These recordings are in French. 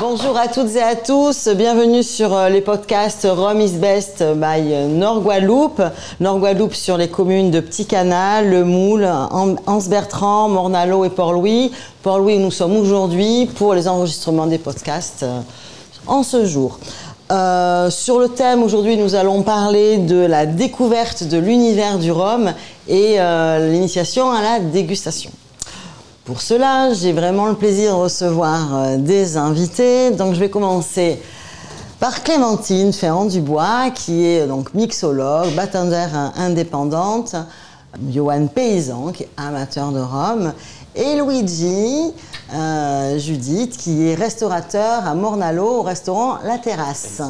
Bonjour à toutes et à tous, bienvenue sur euh, les podcasts Rome is Best by Nord Guadeloupe. Nord Guadeloupe sur les communes de Petit Canal, Le Moule, Anse-Bertrand, Mornalo et Port-Louis. Port-Louis, nous sommes aujourd'hui pour les enregistrements des podcasts euh, en ce jour. Euh, sur le thème, aujourd'hui, nous allons parler de la découverte de l'univers du rhum et l'initiation à la dégustation. Pour cela, j'ai vraiment le plaisir de recevoir euh, des invités. Donc, je vais commencer par Clémentine Ferrand-Dubois, qui est donc mixologue, bartender indépendante, Johan Paysan, qui est amateur de rhum, et Luigi euh, Judith, qui est restaurateur à Mornalo, au restaurant La Terrasse.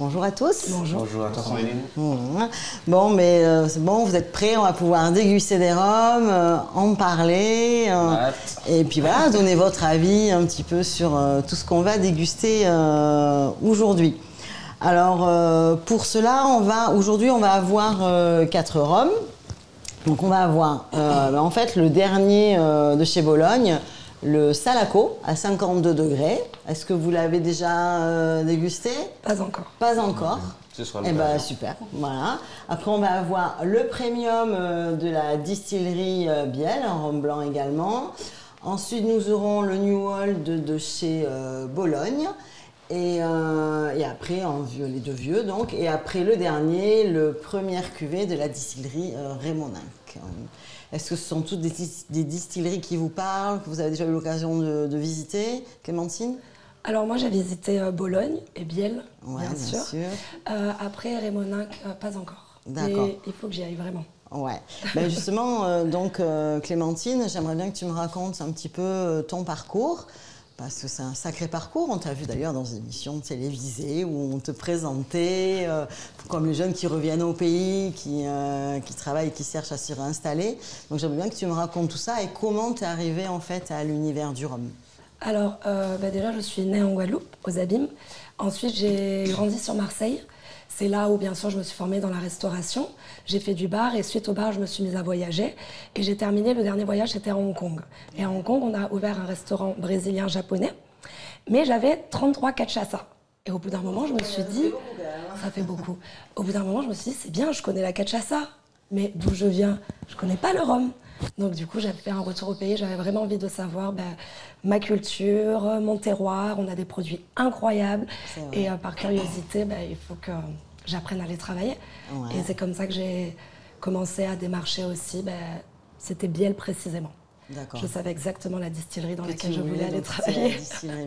Bonjour à tous. Bonjour. Bonjour à tous. Mmh. Bon, mais euh, c'est bon, vous êtes prêts, on va pouvoir déguster des rhums, euh, en parler, euh, et puis voilà, donner votre avis un petit peu sur tout ce qu'on va déguster aujourd'hui. Alors, pour cela, on va aujourd'hui, on va avoir quatre rhums. Donc, on va avoir, en fait, le dernier de chez Bologne, le Salaco à 52 degrés. Est-ce que vous l'avez déjà euh, dégusté? Pas encore. Pas encore. Ce sera Eh ben super. Voilà. Après on va avoir le premium euh, de la distillerie euh, Biel, en rhum blanc également. Ensuite nous aurons le New World de, chez Bologne. Et, après, en vieux, les deux vieux donc. Et après le dernier, le premier cuvée de la distillerie Est-ce que ce sont toutes des, distilleries qui vous parlent, que vous avez déjà eu l'occasion de, visiter, Clémentine? Alors moi j'ai visité euh, Bologne et Biel, bien, sûr. Euh, après Rémoninck, euh, pas encore. D'accord. Il faut que j'y aille vraiment. Ouais. Ben justement, donc Clémentine, j'aimerais bien que tu me racontes un petit peu ton parcours parce que c'est un sacré parcours. On t'a vu d'ailleurs dans une émission télévisée où on te présentait euh, comme les jeunes qui reviennent au pays, qui, euh, qui travaillent, qui cherchent à s'y réinstaller. Donc j'aimerais bien que tu me racontes tout ça et comment tu es arrivé en fait à l'univers du rhum. Alors euh, bah, déjà, je suis née en Guadeloupe, aux Abîmes. Ensuite, j'ai grandi sur Marseille. C'est là où, bien sûr, je me suis formée dans la restauration. J'ai fait du bar et suite au bar, je me suis mise à voyager. Et j'ai terminé, le dernier voyage, c'était à Hong Kong. Et à Hong Kong, on a ouvert un restaurant brésilien-japonais. Mais j'avais 33 cachaça. Et au bout d'un moment, je me suis dit, ça fait beaucoup. Au bout d'un moment, je me suis dit, c'est bien, je connais la cachaça. Mais d'où je viens, je connais pas le rhum. Donc du coup, j'avais fait un retour au pays. J'avais vraiment envie de savoir ben, ma culture, mon terroir. On a des produits incroyables. Et euh, par curiosité, ben, il faut que j'apprenne à aller travailler. Et c'est comme ça que j'ai commencé à démarcher aussi. Ben, C'était Biel précisément. Je savais exactement la distillerie dans laquelle je voulais aller travailler.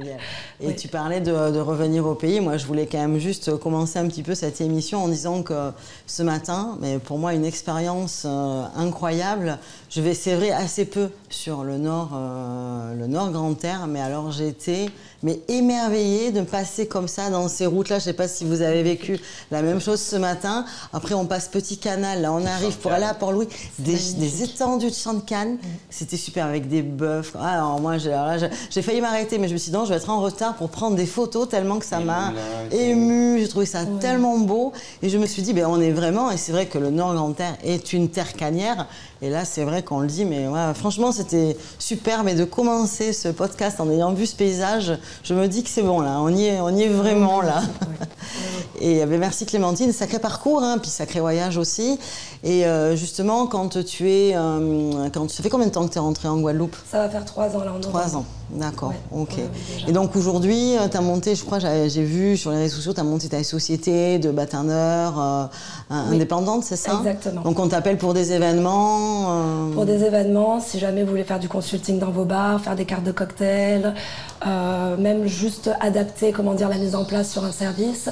Et tu parlais de, revenir au pays. Moi, je voulais quand même juste commencer un petit peu cette émission en disant que ce matin, mais pour moi, une expérience euh, incroyable. Je vais sévrer assez peu sur le nord, euh, le nord Grand Air, mais alors été mais émerveillée de passer comme ça dans ces routes-là. Je ne sais pas si vous avez vécu la même chose ce matin. Après, on passe Petit Canal, là, on arrive pour aller à Port-Louis, des, étendues de champs de canne. C'était super avec des bœufs. Ah, alors moi, j'ai failli m'arrêter, mais je me suis dit non, je vais être en retard pour prendre des photos tellement que ça m'a ému. J'ai trouvé ça tellement beau. Et je me suis dit, ben, on est vraiment, et c'est vrai que le Nord-Grand-Terre est une terre canière. Et là, c'est vrai qu'on le dit, mais franchement, c'était super. Mais de commencer ce podcast en ayant vu ce paysage, je me dis que c'est bon, là. On y est, on y est vraiment, là. Et ben, merci Clémentine. Sacré parcours, hein, puis sacré voyage aussi. Et euh, justement, quand tu es. Euh, quand, ça fait combien de temps que tu es rentrée en Guadeloupe? Ça va faire trois ans, là, en Trois ans, d'accord. ok. et donc aujourd'hui, euh, tu as monté, je crois, j'ai vu sur les réseaux sociaux, tu as monté ta société de bâtonneurs indépendante, c'est ça? Exactement. Donc on t'appelle pour des événements euh, Pour des événements, si jamais vous voulez faire du consulting dans vos bars, faire des cartes de cocktail, euh, même juste adapter comment dire, la mise en place sur un service,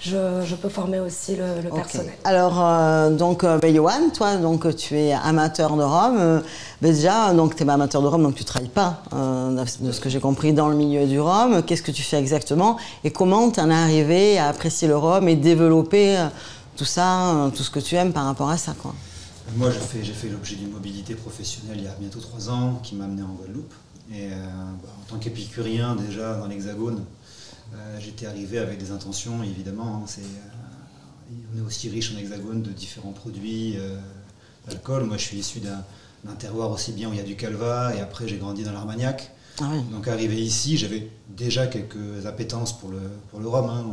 je, je, peux former aussi le, personnel. Alors, euh, donc, ben, Johan, toi, donc, tu es amateur de rhum. Déjà, donc, tu es amateur de rhum, donc tu ne travailles pas, de ce que j'ai compris, dans le milieu du rhum. Qu'est-ce que tu fais exactement Et comment tu en es arrivé à apprécier le rhum et développer tout ça, tout ce que tu aimes par rapport à ça. Moi, j'ai fait, l'objet d'une mobilité professionnelle il y a bientôt trois ans qui m'a amené en Guadeloupe. Et euh, bah, en tant qu'épicurien, déjà dans l'Hexagone, euh, j'étais arrivé avec des intentions, évidemment. Hein, euh, on est aussi riche en Hexagone de différents produits d'alcool. Moi, je suis issu d'un terroir aussi bien où il y a du calva, et après, j'ai grandi dans l'Armagnac. Ah. Donc arrivé ici, j'avais déjà quelques appétences pour le, pour le rhum. hein.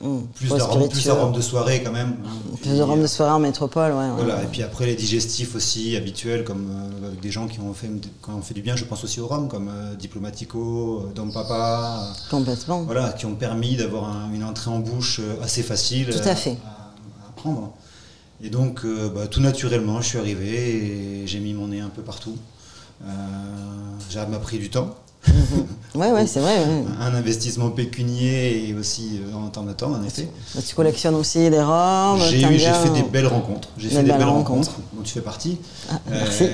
Mmh. Plus, le rhum, plus de spiritueux. rhum de soirée quand même. hein. Plus de rhum de euh, soirée en métropole, ouais. ouais. Voilà, et puis après les digestifs aussi habituels, comme euh, avec des gens qui ont, fait, qui ont fait du bien, je pense aussi au rhum, comme euh, Diplomatico, euh, Dom Papa, euh, Complètement. voilà, qui ont permis d'avoir un- une entrée en bouche euh, assez facile Tout à fait. à, à prendre. Et donc, euh, bah, tout naturellement, je suis arrivé et j'ai mis mon nez un peu partout. Euh, ça m'a pris du temps, Ouais, ouais, c'est vrai. ouais. un investissement pécunier et aussi euh, en temps de temps, en effet. Bah, Tu collectionnes aussi les rhums. J'ai eu, j'ai fait des belles rencontres. J'ai Des fait des belles rencontres. rencontres, dont tu fais partie, Ah, euh, merci.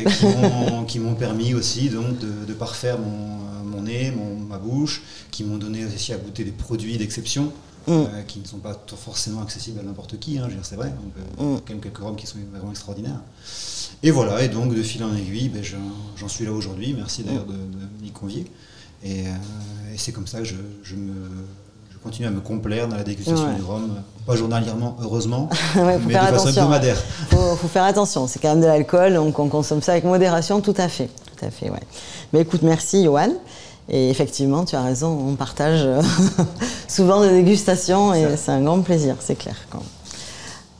qui m'ont- permis aussi donc de, de parfaire mon, mon nez, mon- ma bouche, qui m'ont donné aussi à goûter des produits d'exception. Mm. euh, qui ne sont pas forcément accessibles à n'importe qui, hein, c'est vrai. On peut- Mm. quand même quelques rhums qui sont vraiment extraordinaires. Et voilà, et donc de fil en aiguille, ben, j'en suis là aujourd'hui. Merci d'ailleurs de, de m'y convier. Et, euh, et c'est comme ça que je, je me, je continue à me complaire dans la dégustation Ouais. du rhum, pas journalièrement, heureusement, Ouais, faut mais de façon hebdomadaire. faut, faut faire attention, c'est quand même de l'alcool, donc on consomme ça avec modération, tout à fait. Tout à fait, ouais. Mais écoute, merci Johan. Et effectivement, tu as raison, on partage euh, souvent des dégustations et c'est un grand plaisir, c'est clair. Quand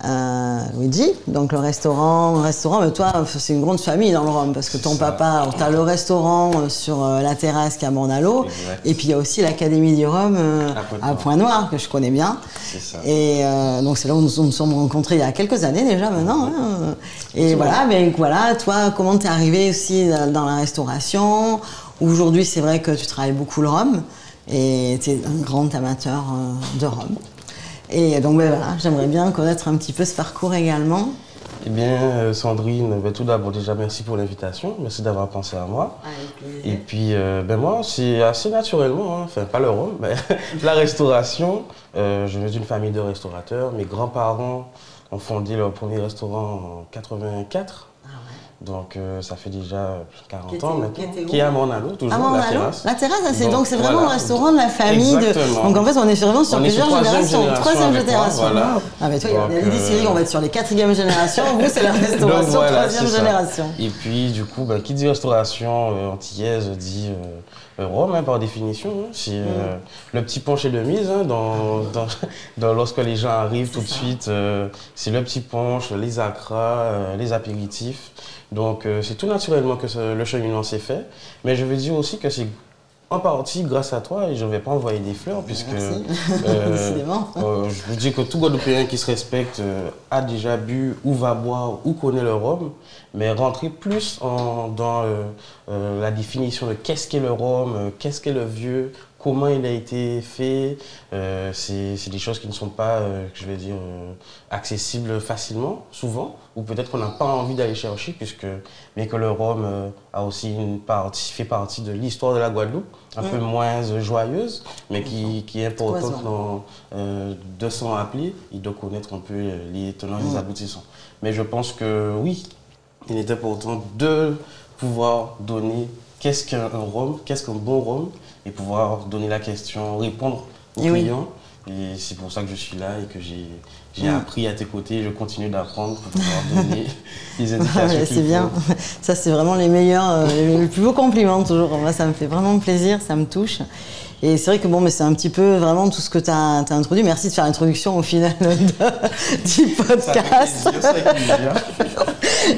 euh, Luigi, donc le restaurant, restaurant, mais toi, c'est une grande famille dans le Rhum, parce que ton ça. papa, tu as le restaurant euh, sur euh, la terrasse qui est à Mornalo, Exact. et puis il y a aussi l'Académie du Rhum euh, À Point-Noir, que je connais bien. C'est ça. Et euh, donc c'est là où nous nous sommes rencontrés il y a quelques années déjà maintenant. hein. Et voilà, mais voilà, toi, comment t'es arrivé aussi dans la restauration? Aujourd'hui, c'est vrai que tu travailles beaucoup le rhum et tu es un grand amateur euh, de rhum. Et donc ben, voilà, j'aimerais bien connaître un petit peu ce parcours également. Eh bien, euh, Sandrine, ben, tout d'abord, déjà, merci pour l'invitation. Merci d'avoir pensé à moi. Et puis, euh, ben moi, c'est assez naturellement, hein, enfin, pas le rhum, mais la restauration. Euh, je viens d'une famille de restaurateurs. Mes grands-parents ont fondé leur premier restaurant en 84. Donc, euh, ça fait déjà 40 Qui était ans maintenant. qui est à Mornalo, toujours, Ah, la Mornalo terrasse. La terrasse, ah, c'est Donc, c'est vraiment voilà. le restaurant de la famille. De... Donc en fait, on est vraiment sur On plusieurs troisième générations. génération Troisième moi, génération. voilà. Ah, mais toi, il y a Cyril, euh, on va être sur les quatrième génération. Vous, c'est la restauration voilà, troisième génération. Et puis, du coup, ben, qui dit restauration euh, antillaise dit euh, Rome, hein, par définition. hein. C'est euh, le petit punch est de mise. hein, dans, dans- dans- lorsque les gens arrivent tout de suite, euh, c'est le petit punch, les acras, euh, les apéritifs. Donc, euh, c'est tout naturellement que le cheminement s'est fait. Mais je veux dire aussi que c'est en partie grâce à toi, et je ne vais pas envoyer des fleurs, puisque euh, euh, je vous dis que tout Guadeloupéen qui se respecte euh, a déjà bu ou va boire ou connaît le rhum, mais rentrer plus en- dans euh, euh, la définition de qu'est-ce qu'est le rhum, qu'est-ce qu'est le vieux, comment il a été fait, euh, c'est c'est des choses qui ne sont pas, euh, je vais dire, euh, accessibles facilement, souvent, ou peut-être qu'on n'a pas envie d'aller chercher, puisque bien que le rhum a aussi une partie, fait partie de l'histoire de la Guadeloupe, un peu moins joyeuse, mais qui, qui est importante dans, euh, de s'en appeler et de connaître un peu euh, les tenants et les aboutissants. Mais je pense que oui, il est important de pouvoir donner qu'est-ce qu'un un rhum, qu'est-ce qu'un bon rhum, et pouvoir donner la question, répondre aux Et oui. clients. Et c'est pour ça que je suis là et que j'ai j'ai appris à tes côtés je continue d'apprendre pour pouvoir donner les Ah, indications. c'est bien. Ça, c'est vraiment les meilleurs, euh, les plus beaux compliments toujours. Moi, ça me fait vraiment plaisir, ça me touche. Et c'est vrai que bon, mais c'est un petit peu vraiment tout ce que tu as, introduit. Merci de faire l'introduction au final de- du podcast.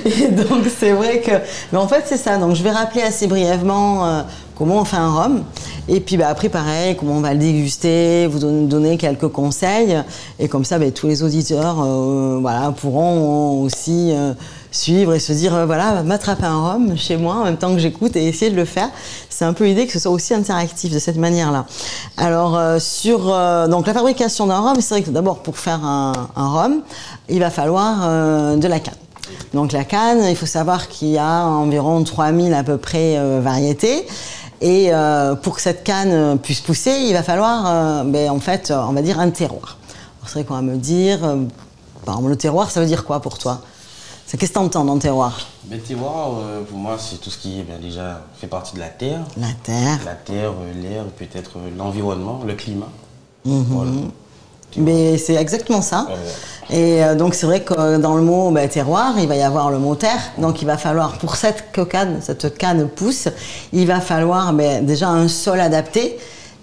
Et donc c'est vrai que, mais en fait c'est ça. Donc je vais rappeler assez brièvement euh, comment on fait un rhum. Et puis bah, après pareil, comment on va le déguster, vous don- donner quelques conseils. Et comme ça, bah, tous les auditeurs, euh, voilà, pourront aussi euh, suivre et se dire euh, voilà, m'attraper un rhum chez moi en même temps que j'écoute et essayer de le faire. C'est un peu l'idée que ce soit aussi interactif de cette manière-là. Alors sur donc la fabrication d'un rhum, c'est vrai que d'abord pour faire un, un rhum, il va falloir de la canne. Donc la canne, il faut savoir qu'il y a environ 3000 à peu près variétés. Et euh, pour que cette canne euh, puisse pousser, il va falloir, euh, ben, en fait, on va dire un terroir. C'est vrai qu'on va me dire, euh, par exemple, le terroir, ça veut dire quoi pour toi? C'est qu'est-ce que t'entends dans le terroir? Mais terroir, euh, pour moi, c'est tout ce qui bien, déjà fait partie de la terre. La terre. La terre, l'air, peut-être l'environnement, le climat. Mhm. Voilà. Mais c'est exactement ça. Euh, Et euh, donc c'est vrai que dans le mot bah, terroir, il va y avoir le mot terre. Donc il va falloir, pour cette canne, cette canne pousse, il va falloir bah, déjà un sol adapté.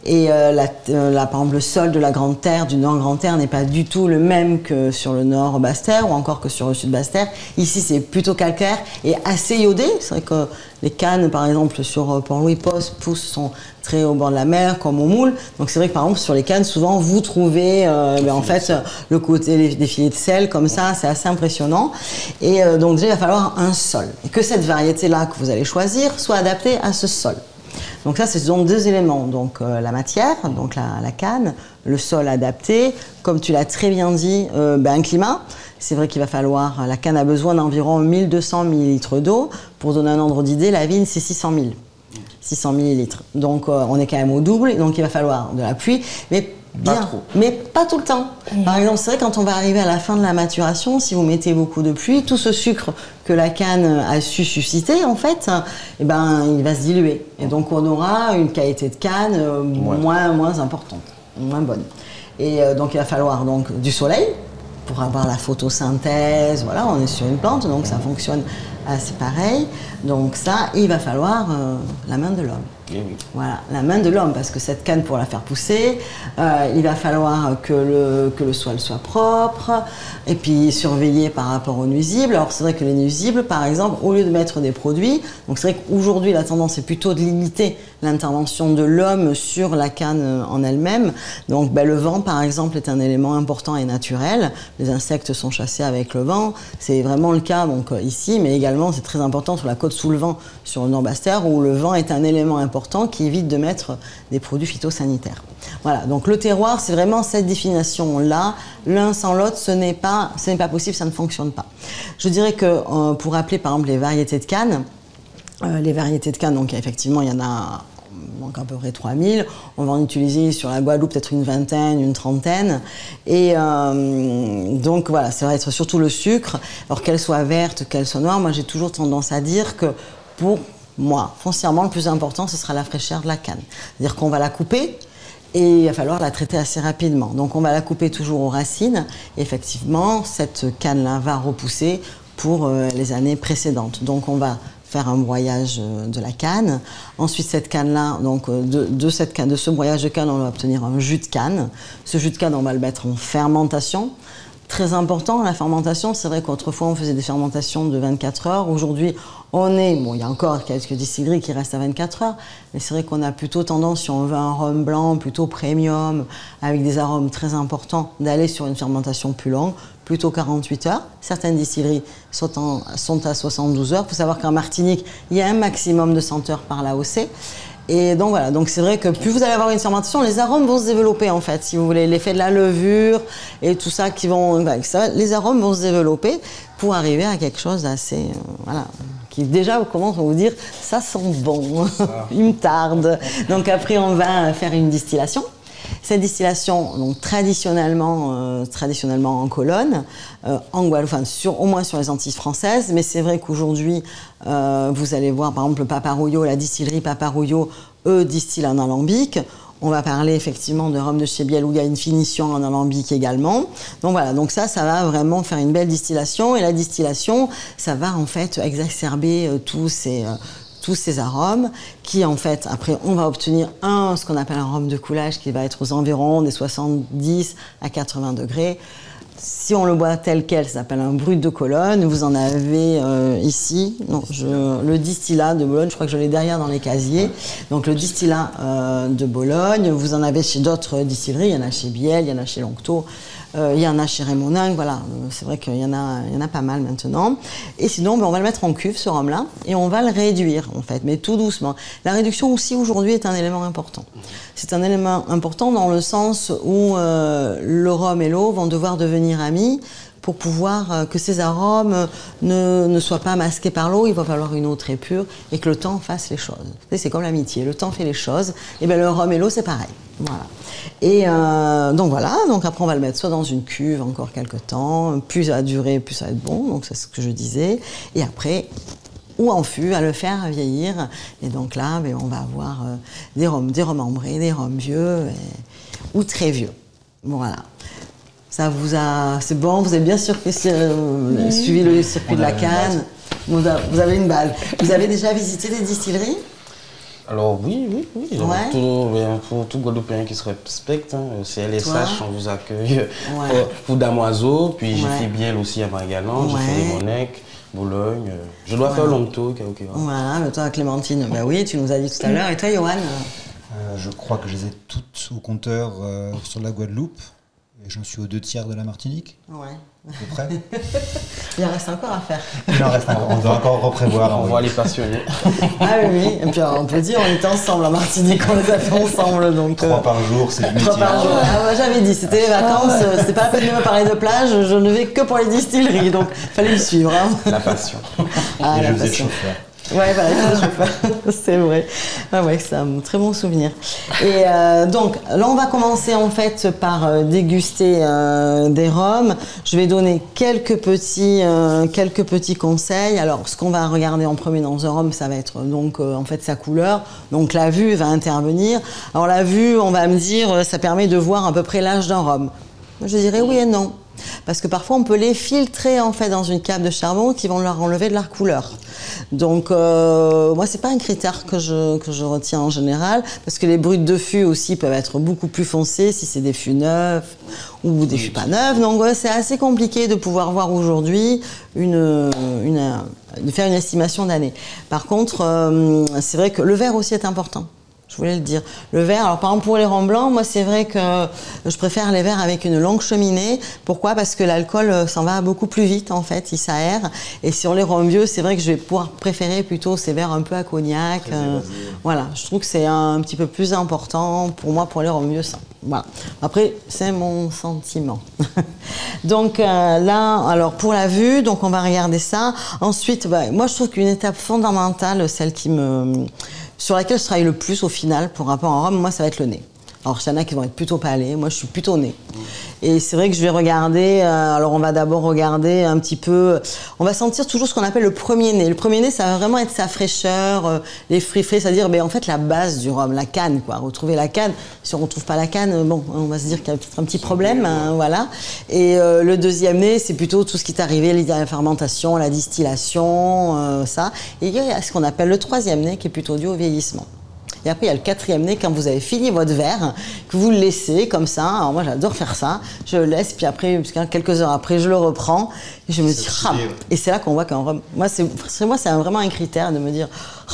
Et euh, euh, la, par exemple, le sol de la Grande Terre, du Nord Grande Terre, n'est pas du tout le même que sur le Nord Basse-Terre ou encore que sur le Sud Basse-Terre. Ici, c'est plutôt calcaire et assez iodé. C'est vrai que les cannes, par exemple, sur euh, Port-Louis Post, poussent sont très au bord de la mer, comme au moule. Donc c'est vrai que par exemple, sur les cannes, souvent, vous trouvez ben, en fait le côté des filets de sel, comme ça, c'est assez impressionnant. Et donc déjà, il va falloir un sol. Et que cette variété-là que vous allez choisir soit adaptée à ce sol. Donc ça, ce sont deux éléments. Donc euh, la matière, donc la, canne, le sol adapté, comme tu l'as très bien dit, euh, ben, un climat. C'est vrai qu'il va falloir, la canne a besoin d'environ 1200 ml d'eau. Pour donner un ordre d'idée, la vigne, c'est 600 000. 600 ml. Donc euh, on est quand même au double, donc il va falloir de la pluie. Mais bien, mais pas tout le temps. Par exemple, c'est vrai quand on va arriver à la fin de la maturation, si vous mettez beaucoup de pluie, tout ce sucre que la canne a su susciter, en fait, eh ben, il va se diluer. Et donc on aura une qualité de canne euh, moins, moins importante, moins bonne. Et euh, donc il va falloir donc du soleil pour avoir la photosynthèse. Voilà, on est sur une plante, donc ça fonctionne assez pareil. Donc ça, il va falloir euh, la main de l'homme. Eh voilà, la main de l'homme, parce que cette canne, pour la faire pousser, euh, il va falloir que le, que soit propre, et puis surveiller par rapport aux nuisibles. Alors c'est vrai que les nuisibles, par exemple, au lieu de mettre des produits, donc c'est vrai qu'aujourd'hui la tendance est plutôt de limiter l'intervention de l'homme sur la canne en elle-même. Donc ben, le vent, par exemple, est un élément important et naturel. Les insectes sont chassés avec le vent. C'est vraiment le cas donc, ici, mais également c'est très important sur la côte sous le vent, sur le nord basse où le vent est un élément important qui évite de mettre des produits phytosanitaires. Voilà, donc le terroir, c'est vraiment cette définition-là. L'un sans l'autre, ce n'est pas, pas possible, ça ne fonctionne pas. Je dirais que euh, pour rappeler par exemple les variétés de canne, euh, les variétés de canne, donc effectivement, il y en a donc à peu près 3000. On va en utiliser sur la Guadeloupe peut-être une vingtaine, une trentaine. Et euh, donc voilà, ça va être surtout le sucre. Alors qu'elle soit verte, qu'elle soit noire, moi j'ai toujours tendance à dire que pour moi, foncièrement, le plus important, ce sera la fraîcheur de la canne. C'est-à-dire qu'on va la couper, et il va falloir la traiter assez rapidement. Donc on va la couper toujours aux racines. Effectivement, cette canne-là va repousser pour euh, les années précédentes. Donc on va faire un broyage euh, de la canne. Ensuite, cette canne-là, donc euh, de, cette canne, de ce broyage de canne, on va obtenir un jus de canne. Ce jus de canne, on va le mettre en fermentation. Très important, la fermentation, c'est vrai qu'autrefois on faisait des fermentations de 24 heures. Aujourd'hui, on est, bon, il y a encore quelques distilleries qui restent à 24 heures, mais c'est vrai qu'on a plutôt tendance, si on veut un rhum blanc plutôt premium, avec des arômes très importants, d'aller sur une fermentation plus longue, plutôt 48 heures. Certaines distilleries sont, à 72 heures. Il faut savoir qu'en Martinique, il y a un maximum de 100 heures par l'AOC. Et donc voilà, donc c'est vrai que plus vous allez avoir une fermentation, les arômes vont se développer en fait. Si vous voulez l'effet de la levure et tout ça qui vont, ça, les arômes vont se développer pour arriver à quelque chose d'assez, euh, voilà, qui déjà commence à vous dire ça sent bon, il me tarde. Donc après on va faire une distillation. Cette distillation, donc traditionnellement, euh, traditionnellement en colonne, euh, en Guadeloupe, enfin au moins sur les Antilles françaises, mais c'est vrai qu'aujourd'hui, euh, vous allez voir par exemple le Paparouillot, la distillerie Paparouillot, eux distillent en alambic. On va parler effectivement de rhum de chez Biel où il y a une finition en alambic également. Donc voilà, donc ça, ça va vraiment faire une belle distillation. Et la distillation, ça va en fait exacerber tous ces, tous ces arômes qui en fait après on va obtenir un ce qu'on appelle un arôme de coulage qui va être aux environs des 70 à 80 degrés. Si on le boit tel quel, ça s'appelle un brut de colonne. Vous en avez euh, ici, le distillat de Bologne, je crois que je l'ai derrière dans les casiers. Donc le distillat euh, de Bologne, vous en avez chez d'autres distilleries, il y en a chez Biel, il y en a chez Longto, il y en a chez Raymondin, voilà, euh, c'est vrai qu'il y, en a, il y en a pas mal maintenant. Et sinon, ben, on va le mettre en cuve, ce rhum-là, et on va le réduire, en fait, mais tout doucement. La réduction aussi, aujourd'hui, est un élément important. C'est un élément important dans le sens où euh, le rhum et l'eau vont devoir devenir amis pour pouvoir que ces arômes ne, ne soient pas masqués par l'eau, il va falloir une eau très pure et que le temps fasse les choses. C'est comme l'amitié, le temps fait les choses. Et bien le rhum et l'eau, c'est pareil. Voilà. Et euh, donc voilà, donc après on va le mettre soit dans une cuve encore quelques temps, plus ça va durer, plus ça va être bon, donc c'est ce que je disais. Et après, ou en fût, à le faire vieillir. Et donc là, ben, on va avoir euh, des rhums, des rhums ambrés, des rhums vieux ou très vieux. Voilà. Ça vous a, c'est bon, vous avez bien sûr euh, suivi le circuit de la canne. Vous avez une balle. Vous avez déjà visité des distilleries? Alors oui, oui, oui. Ouais. Tout, pour tout Guadeloupéen qui se respecte, hein, CLSH, on vous accueille ouais. pour, Damoiseau, puis j'ai fait Biel aussi à Magalan, j'ai fait Limonec, Boulogne. Je dois faire Longto, ok, ok. Voilà, mais toi Clémentine, bah oui, tu nous as dit tout à l'heure. Et toi Johan? Euh, Je crois que je les ai toutes au compteur euh, sur la Guadeloupe. Et j'en suis aux deux tiers de la Martinique. Ouais. près. Il en reste encore à faire. Il en reste encore. On doit encore reprévoir. On va les passionner. ah oui, Et puis on peut dire, on était ensemble en Martinique, on les a fait ensemble. Donc, Trois euh, par jour, c'est Trois par jour. Ah, j'avais dit, c'était les vacances, euh, c'était pas la peine de me parler de plage, je ne vais que pour les distilleries, donc fallait me suivre. Hein. La passion. Ah, Et la je faisais passion. Ouais, c'est vrai. Ah ouais, c'est un très bon souvenir. Et euh, donc, là, on va commencer en fait par euh, déguster euh, des rhums. Je vais donner quelques petits, quelques petits conseils. Alors, ce qu'on va regarder en premier dans un rhum, ça va être donc en fait sa couleur. Donc, la vue va intervenir. Alors, la vue, on va me dire, ça permet de voir à peu près l'âge d'un rhum. Je dirais oui et non. Parce que parfois on peut les filtrer en fait dans une cape de charbon qui vont leur enlever de leur couleur. Donc euh, moi c'est pas un critère que je, que je retiens en général parce que les brutes de fût aussi peuvent être beaucoup plus foncés si c'est des fûts neufs ou des fûts pas neufs. Donc c'est assez compliqué de pouvoir voir aujourd'hui une, de faire une estimation d'année. Par contre euh, c'est vrai que le verre aussi est important. Je voulais le dire. Le verre, alors par exemple pour les rangs blancs, moi c'est vrai que je préfère les verres avec une longue cheminée. Pourquoi? Parce que l'alcool euh, s'en va beaucoup plus vite en fait, il s'aère. Et sur les rangs vieux, c'est vrai que je vais pouvoir préférer plutôt ces verres un peu à cognac. Euh, voilà, je trouve que c'est un petit peu plus important pour moi pour les rangs vieux. Voilà. Après, c'est mon sentiment. donc euh, là, alors pour la vue, donc on va regarder ça. Ensuite, bah, moi je trouve qu'une étape fondamentale, celle qui me sur laquelle je travaille le plus au final pour rapport en Rome, moi, ça va être le nez. Alors, il y en a qui vont être plutôt palais, moi, je suis plutôt nez. Et c'est vrai que je vais regarder, euh, alors on va d'abord regarder un petit peu, on va sentir toujours ce qu'on appelle le premier nez. Le premier nez, ça va vraiment être sa fraîcheur, euh, les fruits frais, c'est-à-dire ben, en fait la base du rhum, la canne, quoi. Retrouver la canne. Si on ne retrouve pas la canne, bon, on va se dire qu'il y a peut-être un petit problème, hein, voilà. Et euh, le deuxième nez, c'est plutôt tout ce qui est arrivé, la fermentation, la distillation, euh, ça. Et il y a ce qu'on appelle le troisième nez qui est plutôt dû au vieillissement. Et après, il y a le quatrième nez, quand vous avez fini votre verre, que vous le laissez comme ça. Alors moi, j'adore faire ça. Je le laisse, puis après, parce que quelques heures après, je le reprends. Et je me dis, ah, et c'est là qu'on voit qu'un rhum. Moi, c'est moi, c'est vraiment un critère de me dire,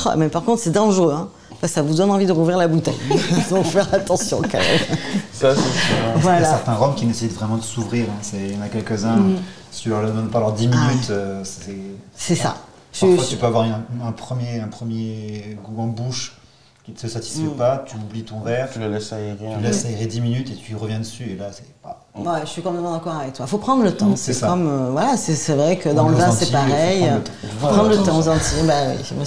oh, mais par contre, c'est dangereux. Hein. Ça vous donne envie de rouvrir la bouteille. Donc, faire attention quand même. Ça, c'est sûr. Voilà. Il y a certains rhums qui nécessitent vraiment de s'ouvrir. Hein. Il y en a quelques-uns. Mm. Si tu leur donnes pas leurs 10 minutes, Ah. euh, c'est. C'est ça. Parfois, Je- tu peux avoir un, un premier, un premier goût en bouche qui ne te satisfait pas, tu oublies ton verre, Tu le laisses aérer. tu laisses aérer 10 minutes et tu reviens dessus, et là, c'est pas. Ouais, je suis complètement d'accord avec toi. Il faut prendre le temps. C'est comme, euh, voilà, c'est c'est vrai que dans le vin, c'est il faut pareil. prendre le temps. prendre le temps aux Antilles. Bah oui,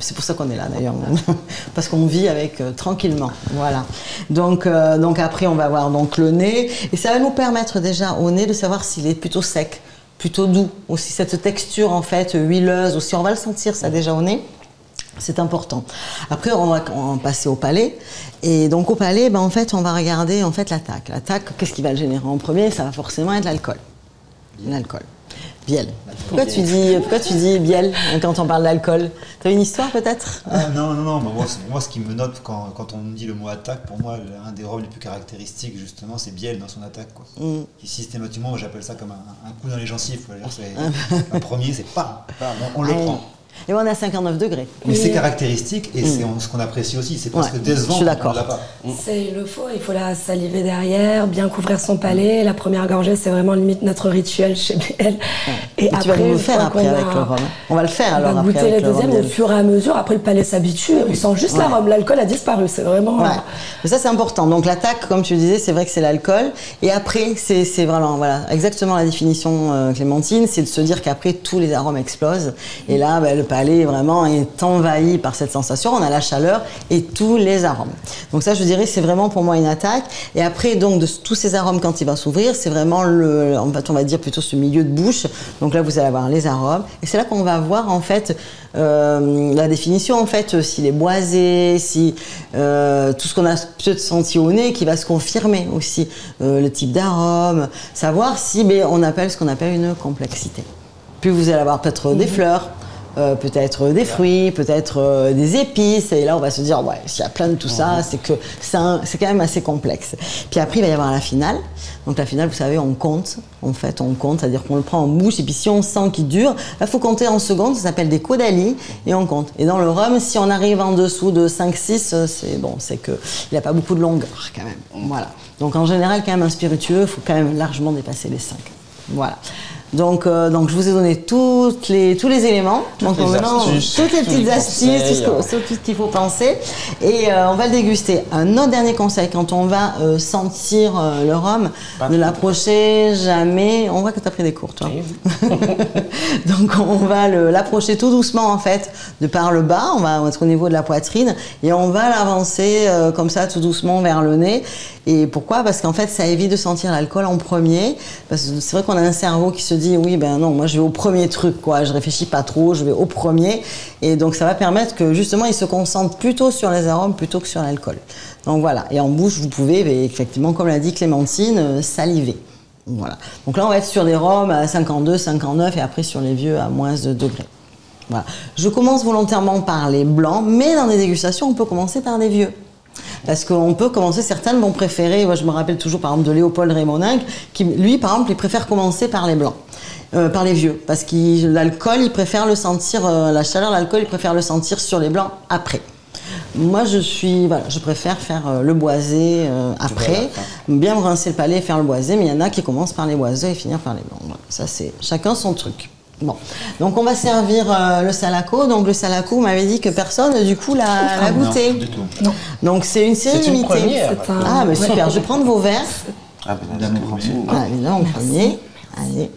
c'est pour ça qu'on est là d'ailleurs, parce qu'on vit avec euh, tranquillement. Voilà. Donc, euh, donc après, on va voir donc le nez, et ça va nous permettre déjà au nez de savoir s'il est plutôt sec, plutôt doux, aussi cette texture en fait huileuse. Aussi, on va le sentir ça déjà au nez. C'est important. Après, on va, on va passer au palais. Et donc, au palais, ben, en fait, on va regarder en fait, l'attaque. L'attaque, qu'est-ce qui va le générer en premier? Ça va forcément être l'alcool. L'alcool. Biel. Pourquoi tu dis, pourquoi tu dis biel quand on parle d'alcool? T'as une histoire peut-être? Ah, non, non, non, mais moi, c'est- moi, ce qui me note quand, quand on dit le mot attaque, pour moi, un des rôles les plus caractéristiques, justement, c'est Biel dans son attaque. Quoi. Mm. Qui systématiquement, j'appelle ça comme un, un coup dans les gencives. quoi. C'est- Un premier, c'est pas, on, on le Ah, prend. Et on est à 59 degrés. Mais c'est caractéristique et c'est ce qu'on apprécie aussi. C'est presque Ouais, décevant je suis on d'accord. l'a pas. C'est le faut, il faut la saliver derrière, bien couvrir son palais. La première gorgée, c'est vraiment limite notre rituel chez BL. Et Et tu vas nous le faire après avec a- le rhum. On va le faire On alors va après goûter rhum deuxièmes au fur et à mesure. Après, le palais s'habitue. On sent juste la Ouais. rhum. L'alcool a disparu. C'est vraiment. Ouais. Mais ça, c'est important. Donc, l'attaque, comme tu disais, c'est vrai que c'est l'alcool. Et après, c'est vraiment, voilà, exactement la définition, euh, Clémentine, c'est de se dire qu'après, tous les arômes explosent. Et là, ben, le palais vraiment est envahi par cette sensation. On a la chaleur et tous les arômes. Donc ça, je dirais, c'est vraiment pour moi une attaque. Et après, donc, de tous ces arômes, quand il va s'ouvrir, c'est vraiment le, en fait, on va dire plutôt ce milieu de bouche. Donc là, vous allez avoir les arômes. Et c'est là qu'on va voir, en fait, euh, la définition, en fait, s'il est boisé, si euh, tout ce qu'on a peut-être senti au nez qui va se confirmer aussi, euh, le type d'arôme, savoir si ben, on appelle ce qu'on appelle une complexité. Puis vous allez avoir peut-être des fleurs, euh, peut-être des fruits, peut-être euh, des épices. Et là, on va se dire, ouais, s'il y a plein de tout ça, c'est que c'est quand même assez complexe. Puis après, il va y avoir la finale. Donc la finale, vous savez, on compte. En fait, on compte, c'est-à-dire qu'on le prend en bouche. Et puis si on sent qu'il dure, là, il faut compter en secondes. Ça s'appelle des caudalies. Et on compte. Et dans le rhum, si on arrive en dessous de 5-6, euh, c'est bon, c'est qu'il n'y a pas beaucoup de longueur quand même. Voilà. Donc en général, quand même, un spiritueux, il faut quand même largement dépasser les 5. Voilà. Donc, euh, donc je vous ai donné toutes les, tous les éléments. donc les astuces, toutes les tous les petites astuces, tout ce, qu'il faut penser. Et euh, on va le déguster. Un autre dernier conseil, quand on va euh, sentir le rhum, Pas ne l'approcher jamais. On voit que tu as pris des cours, toi. Donc on va l'approcher tout doucement en fait, de par le bas, on va être au niveau de la poitrine et on va l'avancer comme ça tout doucement vers le nez. Et pourquoi? Parce qu'en fait ça évite de sentir l'alcool en premier. Parce que c'est vrai qu'on a un cerveau qui se dit oui ben non moi je vais au premier truc quoi, je réfléchis pas trop, je vais au premier. Et donc ça va permettre que justement il se concentre plutôt sur les arômes plutôt que sur l'alcool. Donc voilà. Et en bouche vous pouvez ben, effectivement comme l'a dit Clémentine euh, saliver. Voilà. Donc là, on va être sur des rhums à 52, 59 et après sur les vieux à moins de degrés. Voilà. Je commence volontairement par les blancs, mais dans des dégustations, on peut commencer par des vieux. Parce qu'on peut commencer, certaines vont préférer, moi je me rappelle toujours par exemple de Léopold Raimoninck, qui lui par exemple, il préfère commencer par les blancs. Euh, par les vieux, parce que l'alcool, il préfère le sentir, euh, la chaleur, l'alcool, il préfère le sentir sur les blancs après. Moi, je suis, voilà, je préfère faire euh, le boisé euh, après, bien me rincer le palais et faire le boisé, mais il y en a qui commencent par les boisés et finir par les blancs. Voilà, ça, c'est chacun son truc. Bon, donc on va servir euh, le salaco. Donc le salaco, vous m'avez dit que personne, du coup, l'a l'a goûté. Non, du tout. Donc c'est une série une limitée. première. C'est un- Ah, mais super. Je vais prendre vos verres. Ah, ben, Francine. obligé. Voilà, évidemment, en premier. Allez.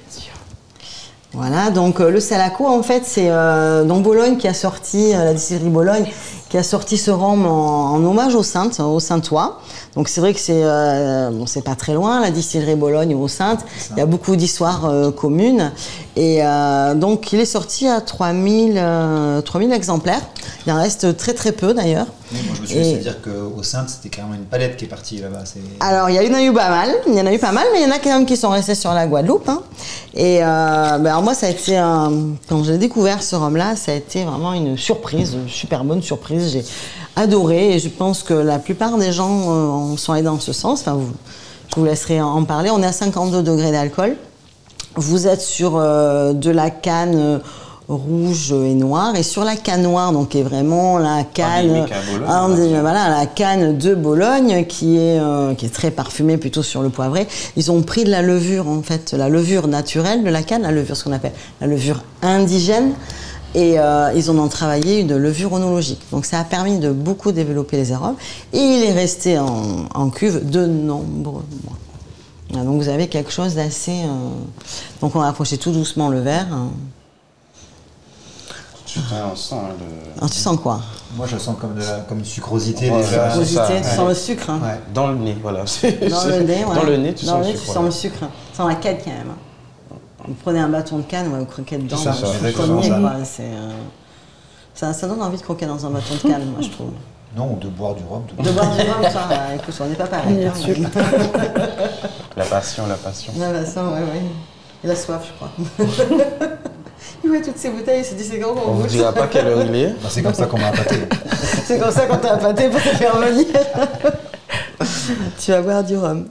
Voilà, donc euh, le Salaco, en fait, c'est euh, dans Bologne qui a sorti, euh, la distillerie Bologne, qui a sorti ce rhum en, en hommage aux Saintes, au Saintois. Donc c'est vrai que c'est euh, bon, c'est pas très loin, la distillerie Bologne aux Saintes. Il y a beaucoup d'histoires euh, communes. Et euh, donc il est sorti à 3000, euh, 3000 exemplaires. Il en reste très très peu d'ailleurs. Moi, je me suis laissé dire qu'au Sainte, c'était carrément une palette qui est partie là-bas. Alors, il y en a eu pas mal, il y en a eu pas mal, mais il y en a quand même qui sont restés sur la Guadeloupe. hein. Et euh, ben, alors moi, ça a été un... quand j'ai découvert ce rhum-là, ça a été vraiment une surprise, une super bonne surprise. J'ai adoré et je pense que la plupart des gens euh, sont allés dans ce sens. Enfin, vous- je vous laisserai en parler. On est à 52 degrés d'alcool. Vous êtes sur euh, de la canne rouge et noire. Et sur la canne noire, donc qui est vraiment la canne, Bologne, Ah, dire. voilà, la canne de Bologne qui est, euh, qui est très parfumée plutôt sur le poivré. Ils ont pris de la levure, en fait, la levure naturelle de la canne, la levure, ce qu'on appelle la levure indigène. Et euh, ils en ont travaillé une levure onologique. Donc ça a permis de beaucoup développer les arômes. Et il est resté en, en cuve de nombreux mois. Voilà, donc vous avez quelque chose d'assez... euh, Donc on va approcher tout doucement le verre. hein. Putain, on sent hein, le... Alors tu sens quoi Moi, je sens comme, de la, comme une sucrosité Ouais, déjà. Sucrosité, tu ouais. sens le sucre. hein. Ouais. Dans le nez, voilà. Dans le nez, ouais. Dans le nez, tu Dans sens le nez, le tu sucre. sens le sucre. Tu sens la canne quand même. Vous prenez un bâton de canne, ouais, vous croquez dedans. C'est ça, euh, ça, ça donne envie de croquer dans un bâton de canne, moi, je trouve. Non, ou de boire du rhum. De boire du rhum, ça, euh, écoute, on n'est pas pareil. Bien hein, sûr. La passion, la passion. Bah, ça, ouais, ouais. Et la soif, je crois. il voit toutes ces bouteilles, il se dit c'est grand On qu'on vous goûte. dira pas quelle heure il est. Bah, c'est comme ça qu'on m'a appâté. C'est comme ça qu'on t'a appâté pour te faire venir. tu vas boire du rhum.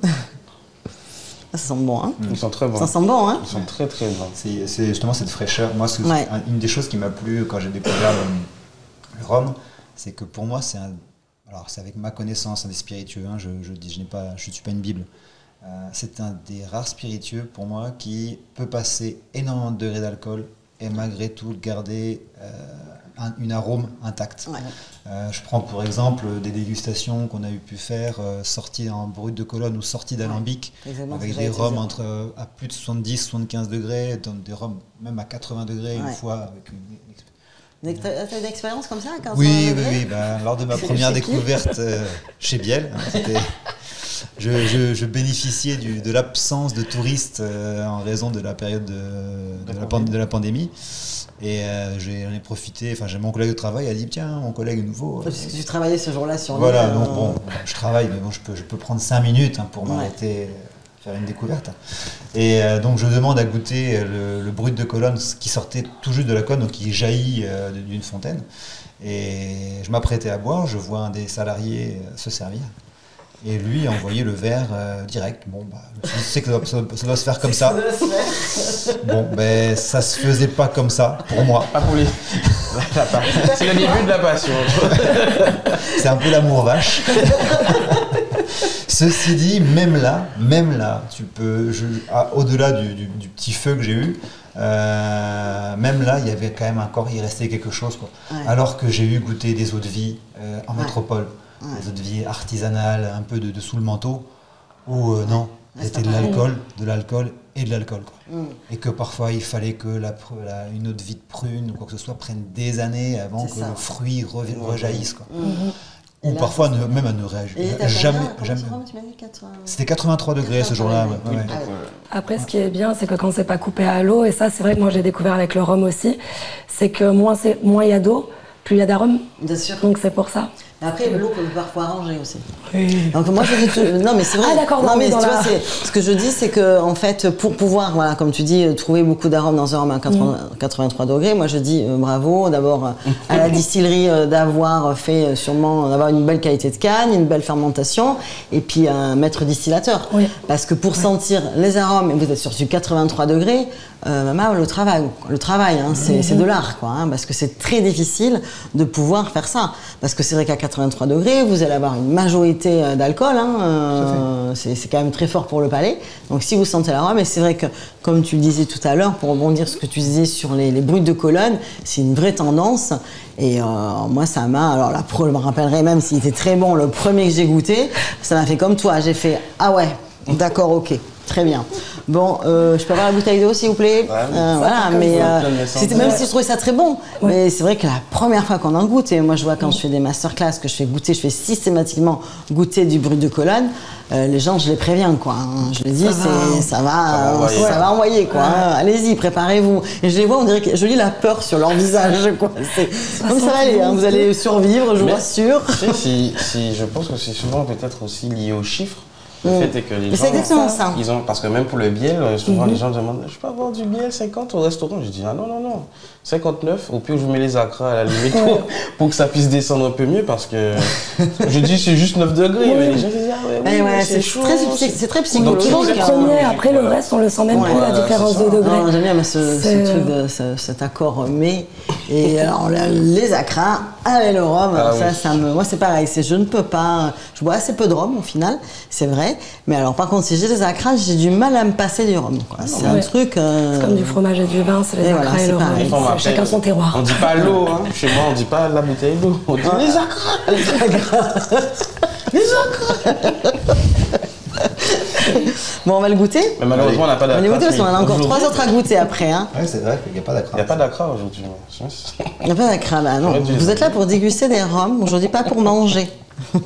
Ça sent bon, hein Ils sont très bons. Ça sent bon, hein Ils sont très très bons. C'est justement cette fraîcheur. Moi, c'est Ouais. un- une des choses qui m'a plu quand j'ai découvert le, le rhum, c'est que pour moi, c'est un. Alors, c'est avec ma connaissance hein, des spiritueux. hein, je je dis, je n'ai pas, je suis pas une bible. Euh, c'est un des rares spiritueux pour moi qui peut passer énormément de degrés d'alcool et malgré tout garder euh, un- une arôme intacte. Ouais. Euh, je prends pour exemple des dégustations qu'on a eu pu faire euh, sorties en brut de colonne ou sorties d'alambic avec des rhums entre euh, à plus de 70 75 degrés dans des rhums même à 80 degrés une fois avec une, expérience comme ça quand Oui, oui, oui. Ben, lors de ma première découverte chez Biel, hein, c'était je, je, je, bénéficiais du, de l'absence de touristes euh, en raison de la période de, de, la, de la, pandémie. Et euh, j'en ai profité, enfin j'ai mon collègue de travail a dit tiens mon collègue nouveau. Parce que tu travaillais ce jour-là sur Voilà, donc bon, je travaille, mais bon je peux, je peux prendre 5 minutes hein, pour m'arrêter, faire une découverte. Et euh, donc je demande à goûter le, le, brut de colonne qui sortait tout juste de la colonne, donc qui jaillit euh, d'une fontaine. Et je m'apprêtais à boire, je vois un des salariés se servir. Et lui a envoyé le verre euh, direct. Bon, bah, je sais que ça, ça, ça, doit se faire comme ça. Bon, ben ça se faisait pas comme ça pour moi. Pas pour lui. C'est le début de la passion. C'est un peu l'amour vache. Ceci dit, même là, même là, tu peux, ah, au-delà du, du, du, petit feu que j'ai eu, euh, même là, il y avait quand même encore, il restait quelque chose. Quoi. Ouais. Alors que j'ai eu goûté des eaux de vie euh, en ouais. métropole ouais. des eaux de vie artisanales, un peu de, de sous le manteau, où euh, non, c'était de l'alcool, de l'alcool et de l'alcool. Mm. Et que parfois il fallait que la, la, une eau de vie de prune ou quoi que ce soit prenne des années avant que ça. le fruit re, rejaillisse. Quoi. Mm -hmm. Ou là, parfois ne, même à ne réagir. Jamais. jamais. C'était 83 degrés ce jour-là. Ouais. Ouais. Après, ce qui est bien, c'est que quand c'est pas coupé à l'eau, et ça, c'est vrai que moi j'ai découvert avec le rhum aussi, c'est que moins il moins y a d'eau, plus il y a d'arômes. Bien sûr. Donc c'est pour ça. Après, l'eau peut parfois arranger aussi. Oui. Donc moi, je non, mais c'est vrai. Ah d'accord. Non, mais tu la... vois, ce que je dis, c'est que en fait, pour pouvoir, voilà, comme tu dis, trouver beaucoup d'arômes dans un rhum à 80, mmh. 83 degrés, moi je dis euh, bravo d'abord à la distillerie euh, d'avoir fait euh, sûrement d'avoir une belle qualité de canne, une belle fermentation, et puis un maître distillateur. Oui. Parce que pour oui. sentir les arômes, et vous êtes sur du 83 degrés, euh, maman, le travail, le travail, hein, c'est mmh. de l'art, quoi, hein, parce que c'est très difficile de pouvoir faire ça, parce que c'est vrai qu'à 83 degrés, vous allez avoir une majorité d'alcool, hein, euh, c'est quand même très fort pour le palais. Donc si vous sentez l'arôme, et c'est vrai que, comme tu le disais tout à l'heure, pour rebondir sur ce que tu disais sur les, les brutes de colonne, c'est une vraie tendance. Et euh, moi, ça m'a. Alors la pro, je me rappellerai même s'il était très bon, le premier que j'ai goûté, ça m'a fait comme toi. J'ai fait Ah ouais, d'accord, ok, très bien. Bon, euh, je peux avoir la bouteille d'eau, s'il vous plaît ouais, euh, Voilà, mais euh, c'était même si je trouvais ça très bon. Ouais. Mais c'est vrai que la première fois qu'on en goûte, et moi je vois quand je fais des masterclass que je fais goûter, je fais systématiquement goûter du brut de colonne, euh, les gens, je les préviens, quoi. Hein. Je les dis, ça va, ça va, ça va envoyer, ça va envoyer quoi. Hein. Allez-y, préparez-vous. Et je les vois, on dirait que je lis la peur sur leur visage, quoi. Comme ça va aller, hein. vous allez survivre, je vous rassure. Si, si, si, je pense que c'est souvent peut-être aussi lié aux chiffres. Le mmh. fait est que les gens. C'est exactement ça. Ils ont, parce que même pour le biel, souvent mmh. les gens demandent Je peux avoir du biel 50 au restaurant? Je dis Ah non, non, non. 59, au pire, je vous mets les acras à la limite pour, pour, que ça puisse descendre un peu mieux parce que je dis c'est juste 9 degrés. Oui. Mais les gens disent Ah ouais, oui, ouais, c'est très, c'est très psychologique. Donc, le premier, après le reste, on le sent même ouais, plus la différence de degrés. J'aime bien ce, ce, truc de, ce, cet accord mais. Et alors, les acras avec le rhum, ah, ça, oui. ça me. Moi, c'est pareil. Je ne peux pas. Je bois assez peu de rhum au final, c'est vrai. Mais alors, par contre, si j'ai des acras, j'ai du mal à me passer du rhum. Ah, c'est un truc. Euh... C'est comme du fromage et du vin, c'est les acras et le rhum. Chacun son terroir. On dit pas l'eau, hein. chez moi on dit pas la bouteille d'eau, on dit ah. les acras. Les acras. les acras. bon, on va le goûter. Mais malheureusement, on n'a pas d'acra. On va goûter parce qu'on en a encore trois autres à goûter après. Hein. Oui, c'est vrai qu'il n'y a pas d'acra. Il n'y a pas d'acra aujourd'hui. Il n'y a pas d'acra, bah non. Vous êtes là pour déguster des rhums, aujourd'hui pas pour manger. ah,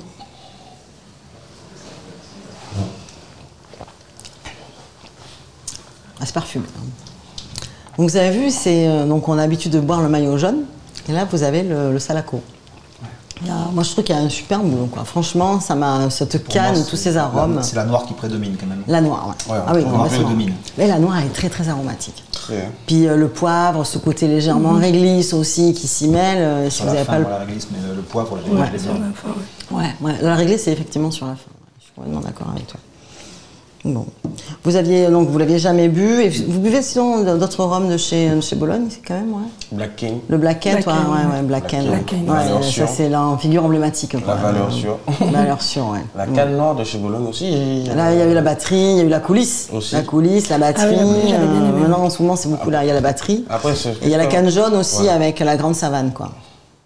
c'est parfumé. Donc vous avez vu, c'est euh, donc on a l'habitude de boire le maillot jaune, et là vous avez le, le salaco. Là, moi je trouve qu'il y a un super boulot quoi. Franchement, ça m'a cette canne, moi, tous ces arômes. C'est la noire qui prédomine quand même. La noire, ouais. ouais ah oui, prédomine. Mais la noire est très très aromatique. Très. Puis euh, le poivre, ce côté légèrement mmh. réglisse aussi qui s'y mêle. Euh, si vous pas le... la réglisse, mais le, le poivre, je ouais, l'ai bien. Ouais, ouais, la réglisse c'est effectivement sur la fin. Je suis complètement d'accord avec toi. Bon. Vous aviez donc vous l'aviez jamais bu et vous buvez sinon d'autres rhums de chez de chez Bologne, c'est quand même ouais. Black King. Le Black Kent, ouais, ouais, ouais, Black Kent. Ouais, ça c'est la figure emblématique. Quoi. La valeur sûre. valeur sûre, ouais. La canne noire de chez Bologne aussi. Là, il y a eu la batterie, il y a eu la coulisse. Aussi. La coulisse, la batterie. Ah, oui, euh, maintenant, en ce moment, c'est beaucoup là. Il y a la batterie. Après, et il y a la canne jaune aussi avec la grande savane, quoi.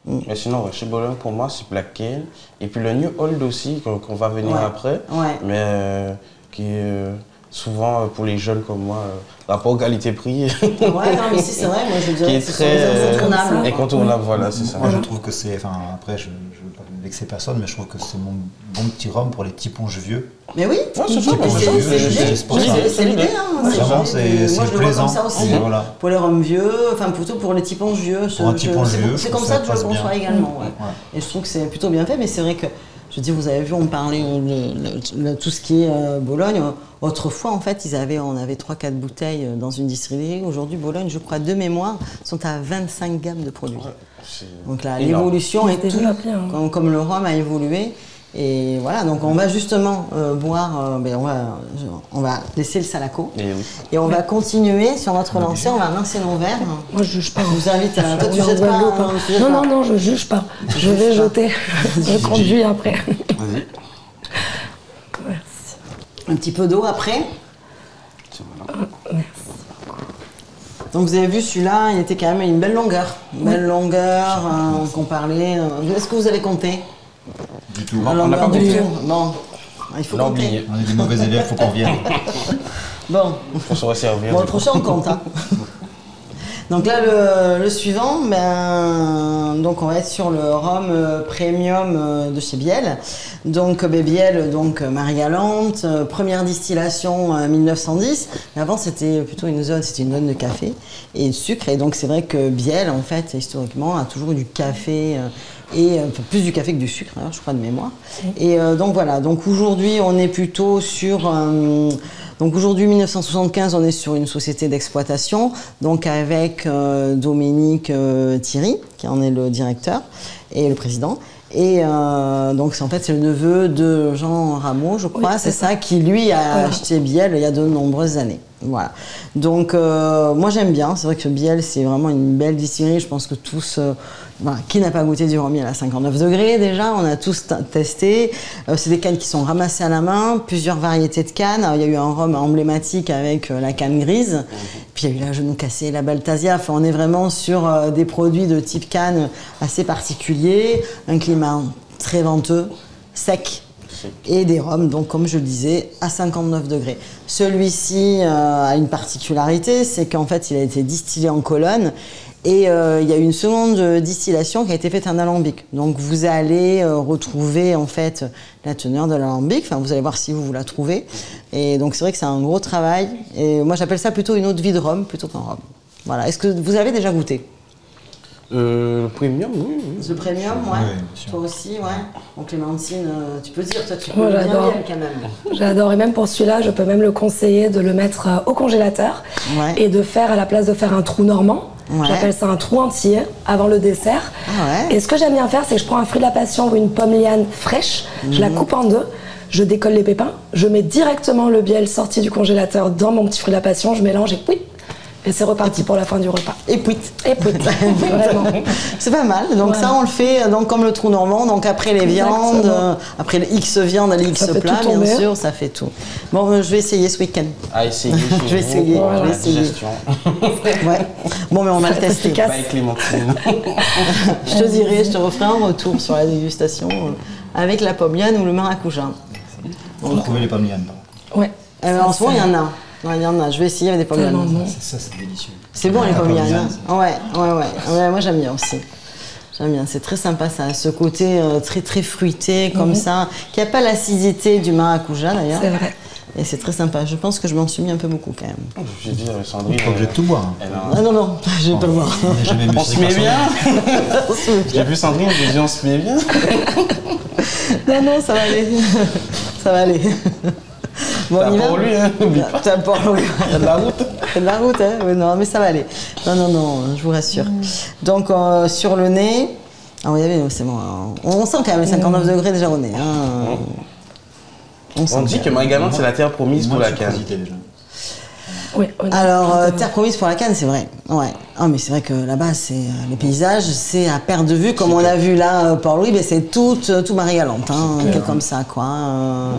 Mm. Mais sinon, ouais, chez Bologne, pour moi, c'est Black Kent. Et puis le New Old aussi, qu'on qu va venir après. Ouais. Mais euh, qui est. Euh, souvent euh, pour les jeunes comme moi, euh, rapport qualité-prix Ouais, non, mais si, c'est vrai, moi je qui dirais est que très des euh, incontournables. incontournable. Voilà, c'est ça. Moi, je trouve que c'est. Enfin, après, je ne veux pas vexer personne, mais je trouve que c'est mon bon petit rhum pour les petits ponges vieux. Mais oui, Ouais, c'est ça, mais c'est c'est ça, c'est c'est- l'idée. c'est hein. Plaisant. comme ça aussi. Et voilà. Pour les rhums vieux, enfin plutôt pour les typons vieux. Pour un typon c'est- vieux, C'est comme ça que je le conçois également. Et je trouve que c'est plutôt bien fait, mais c'est vrai que, je dis, vous avez vu, on parlait de, de- de tout ce qui est euh, Bologne. Autrefois, en fait, ils avaient, on avait 3-4 bouteilles euh, dans une distillerie. Aujourd'hui, Bologne, je crois, de mémoire, sont à 25 gammes de produits. Donc là, l'évolution est tout, développent bien, hein. comme, comme le rhum a évolué. Et voilà, donc on va justement euh, boire, euh, ben, on, va, on va laisser le salaco. Et oui. Et on va continuer sur notre lancée, on va rincer nos verres. Moi, je juge pas. Je vous invite à. Toi, tu jettes pas, hein, tu jettes Non, pas. non, non, je juge pas. Je vais juge pas. jeter. je conduis après. Vas-y. Merci. Un petit peu d'eau après. Tiens, voilà. Donc vous avez vu celui-là, il était quand même une belle longueur. Une belle longueur euh, qu'on parlait. Est-ce que vous avez compté Du tout. La on n'a pas compté. tour Bon, il faut On a compter. On est des mauvais élèves, faut qu'on revienne. Bon, Pour se resservir. Bon, le prochain, on compte. hein. Donc là, le, le suivant, ben, donc on va être sur le rhum euh, premium euh, de chez Biel. Donc euh, ben, Biel, donc euh, Marie-Galante, première distillation euh, 1910. Mais avant, c'était plutôt une zone, c'était une zone de café et de sucre. Et donc c'est vrai que Biel, en fait, historiquement, a toujours eu du café. Et euh, plus du café que du sucre, d'ailleurs, je crois de mémoire. Et euh, donc voilà, donc aujourd'hui on est plutôt sur euh, donc aujourd'hui 1975 on est sur une société d'exploitation, donc avec euh, Dominique euh, Thierry qui en est le directeur et le président. Et euh, donc en fait c'est le neveu de Jean Rameau, je crois, Oui, c'est ça, qui lui a acheté Biel il y a de nombreuses années. Voilà. Donc euh, moi j'aime bien, c'est vrai que Biel c'est vraiment une belle distillerie, je pense que tous, euh, qui n'a pas goûté du rhum à 59 degrés déjà, on a tous testé. Euh, c'est des cannes qui sont ramassées à la main, plusieurs variétés de cannes. Il y a eu un rhum emblématique avec la canne grise, puis il y a eu la genou cassé, la Baltasia. Enfin, on est vraiment sur des produits de type canne assez particulier, un climat très venteux, sec et des rhums, donc comme je le disais, à 59 degrés. Celui-ci euh, a une particularité, c'est qu'en fait il a été distillé en colonne et euh, il y a une seconde distillation qui a été faite en alambic. Donc vous allez euh, retrouver en fait la teneur de l'alambic, enfin vous allez voir si vous, vous la trouvez. Et donc c'est vrai que c'est un gros travail et moi j'appelle ça plutôt une eau de vie de rhum plutôt qu'un rhum. Voilà, est-ce que vous avez déjà goûté? Euh, le premium, oui. oui. Le premium, ouais. Toi aussi, ouais. Donc Clémentine, euh, tu peux dire, toi tu peux Moi, bien quand même. J'adore. Et même pour celui-là, je peux même le conseiller de le mettre euh, au congélateur Ouais. et de faire, à la place de faire un trou normand, Ouais. j'appelle ça un trou entier avant le dessert. Ah ouais. Et ce que j'aime bien faire, c'est que je prends un fruit de la passion ou une pomme liane fraîche, je Mhm. la coupe en deux, je décolle les pépins, je mets directement le biel sorti du congélateur dans mon petit fruit de la passion, je mélange et oui, et c'est reparti pour la fin du repas. Et puis. Et puis, vraiment. C'est pas mal. Donc Voilà. ça, on le fait euh, donc comme le trou normand. Donc après les Exactement. viandes, euh, après les X viandes, les X plats, bien tomber. sûr, ça fait tout. Bon, euh, je vais essayer ce week-end. À essayer. Je vais essayer, Pour je vais essayer. Ouais. Bon, mais on va le tester. efficace. Bye Clémentine. Je te dirai, je te referai un retour sur la dégustation euh, avec la pomme liane ou le maracuja. On va trouver les pommes lianes. Ouais. Euh, en ce moment, il y en a. Ouais, il y en a. Je vais essayer avec des pommes lianes. bon. C'est ça, c'est délicieux. C'est bon les La pommes pomme lianes. liane. Ouais, ouais, ouais, ouais. Moi j'aime bien aussi. J'aime bien. C'est très sympa ça, ce côté euh, très très fruité comme ça, qui a pas l'acidité du maracuja d'ailleurs. C'est vrai. Et c'est très sympa. Je pense que je m'en suis mis un peu beaucoup quand même. Je vais dire, Sandrine. Faut que je euh, tout boire. hein. Ah non non, je vais pas le voir. On n'a se met bien. J'ai vu Sandrine, je lui ai dit on se met bien. non non, ça va aller. ça va aller. Bon, T'as pour lui, hein, n'oublie pas. T'as pour lui. De la route. de la route, hein Oui, Non, mais ça va aller. Non, non, non, je vous rassure. Donc, euh, sur le nez, ah oui, c'est bon. hein. On sent quand même les 59 degrés déjà au nez. hein. On sent On dit que même. Marie-Galante, c'est la terre promise pour Moi, la je canne. déjà. Oui, Alors, euh, terre promise pour la canne, c'est vrai. Ouais. Ah, mais c'est vrai que là-bas, c'est euh, les paysages, c'est à perte de vue, comme on a vu là, euh, Port-Louis, mais c'est tout, euh, tout Marie-Galante, hein, quelque comme ça, quoi. euh.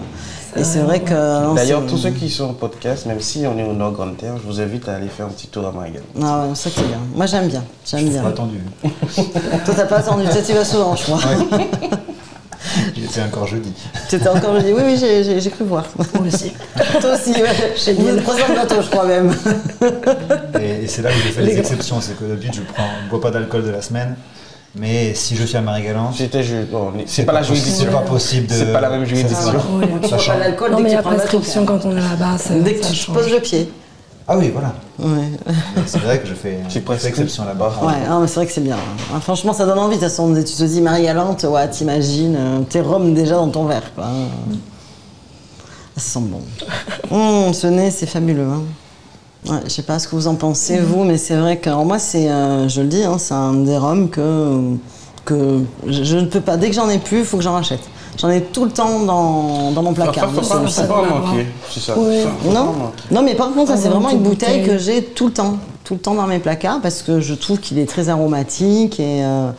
Et c'est vrai que. non, D'ailleurs, tous ceux qui sont en podcast, même si on est au Nord Grande Terre, je vous invite à aller faire un petit tour à Marie-Galante. Ah ouais, ça c'est bien. Moi j'aime bien, j'aime bien. Pas attendu. Toi t'as pas attendu, toi tu vas souvent je crois. J'ai C'était encore jeudi. C'était encore jeudi. Oui, oui, j'ai cru voir. Moi aussi. Toi aussi, ouais. J'ai dit trois ans de je crois même. Et, c'est là où j'ai fait les, exceptions. C'est que d'habitude, je prends, ne bois pas d'alcool de la semaine. Mais si je suis à Marie-Galante, c'est pas, la juridiction. C'est pas possible. C'est pas la même juridiction. Ça pas l'alcool. Non, mais il y a prescription quand on est là-bas. Dès que tu poses le pied. Ah oui, voilà. C'est vrai que je fais une exception là-bas. Ouais, c'est vrai que c'est bien. Hein. Franchement, ça donne envie. De toute façon, tu te dis Marie-Galante, ouais, t'imagines, euh, t'es rhum déjà dans ton verre. Quoi. Ça sent bon. Hum, ce nez, c'est fabuleux. Hein. Ouais, je sais pas ce que vous en pensez, vous, mais c'est vrai que moi, c'est, euh, je le dis, hein, c'est un des rhums que, que je, ne peux pas. Dès que j'en ai plus, il faut que j'en rachète. J'en ai tout le temps dans, dans mon placard. Ça, pas manquer, c'est ça. Non, non, mais par contre, ça, c'est vraiment une bouteille que j'ai tout le temps, tout le temps dans mes placards parce que je trouve qu'il est très aromatique et. Euh,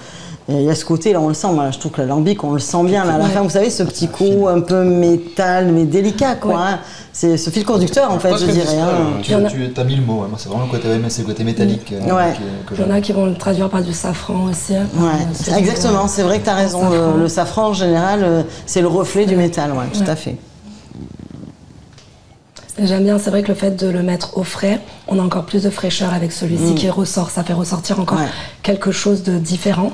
il y a ce côté, là, on le sent. Moi, je trouve que l'alambic, on le sent bien. Là, à la fin, vous savez, ce petit coup un peu métal, mais délicat, quoi. Hein. C'est ce fil conducteur, en fait, je dirais. Hein. Tu, as mis le mot. Moi, c'est vraiment le côté, c'est le côté métallique. Euh, ouais. Il y en a qui vont le traduire par du safran aussi. Hein. ouais, exactement. C'est vrai que tu as raison. Le, safran, en général, euh, c'est le reflet du métal. Ouais, tout à fait. J'aime bien, c'est vrai que le fait de le mettre au frais, on a encore plus de fraîcheur avec celui-ci mm. qui ressort. Ça fait ressortir encore quelque chose de différent.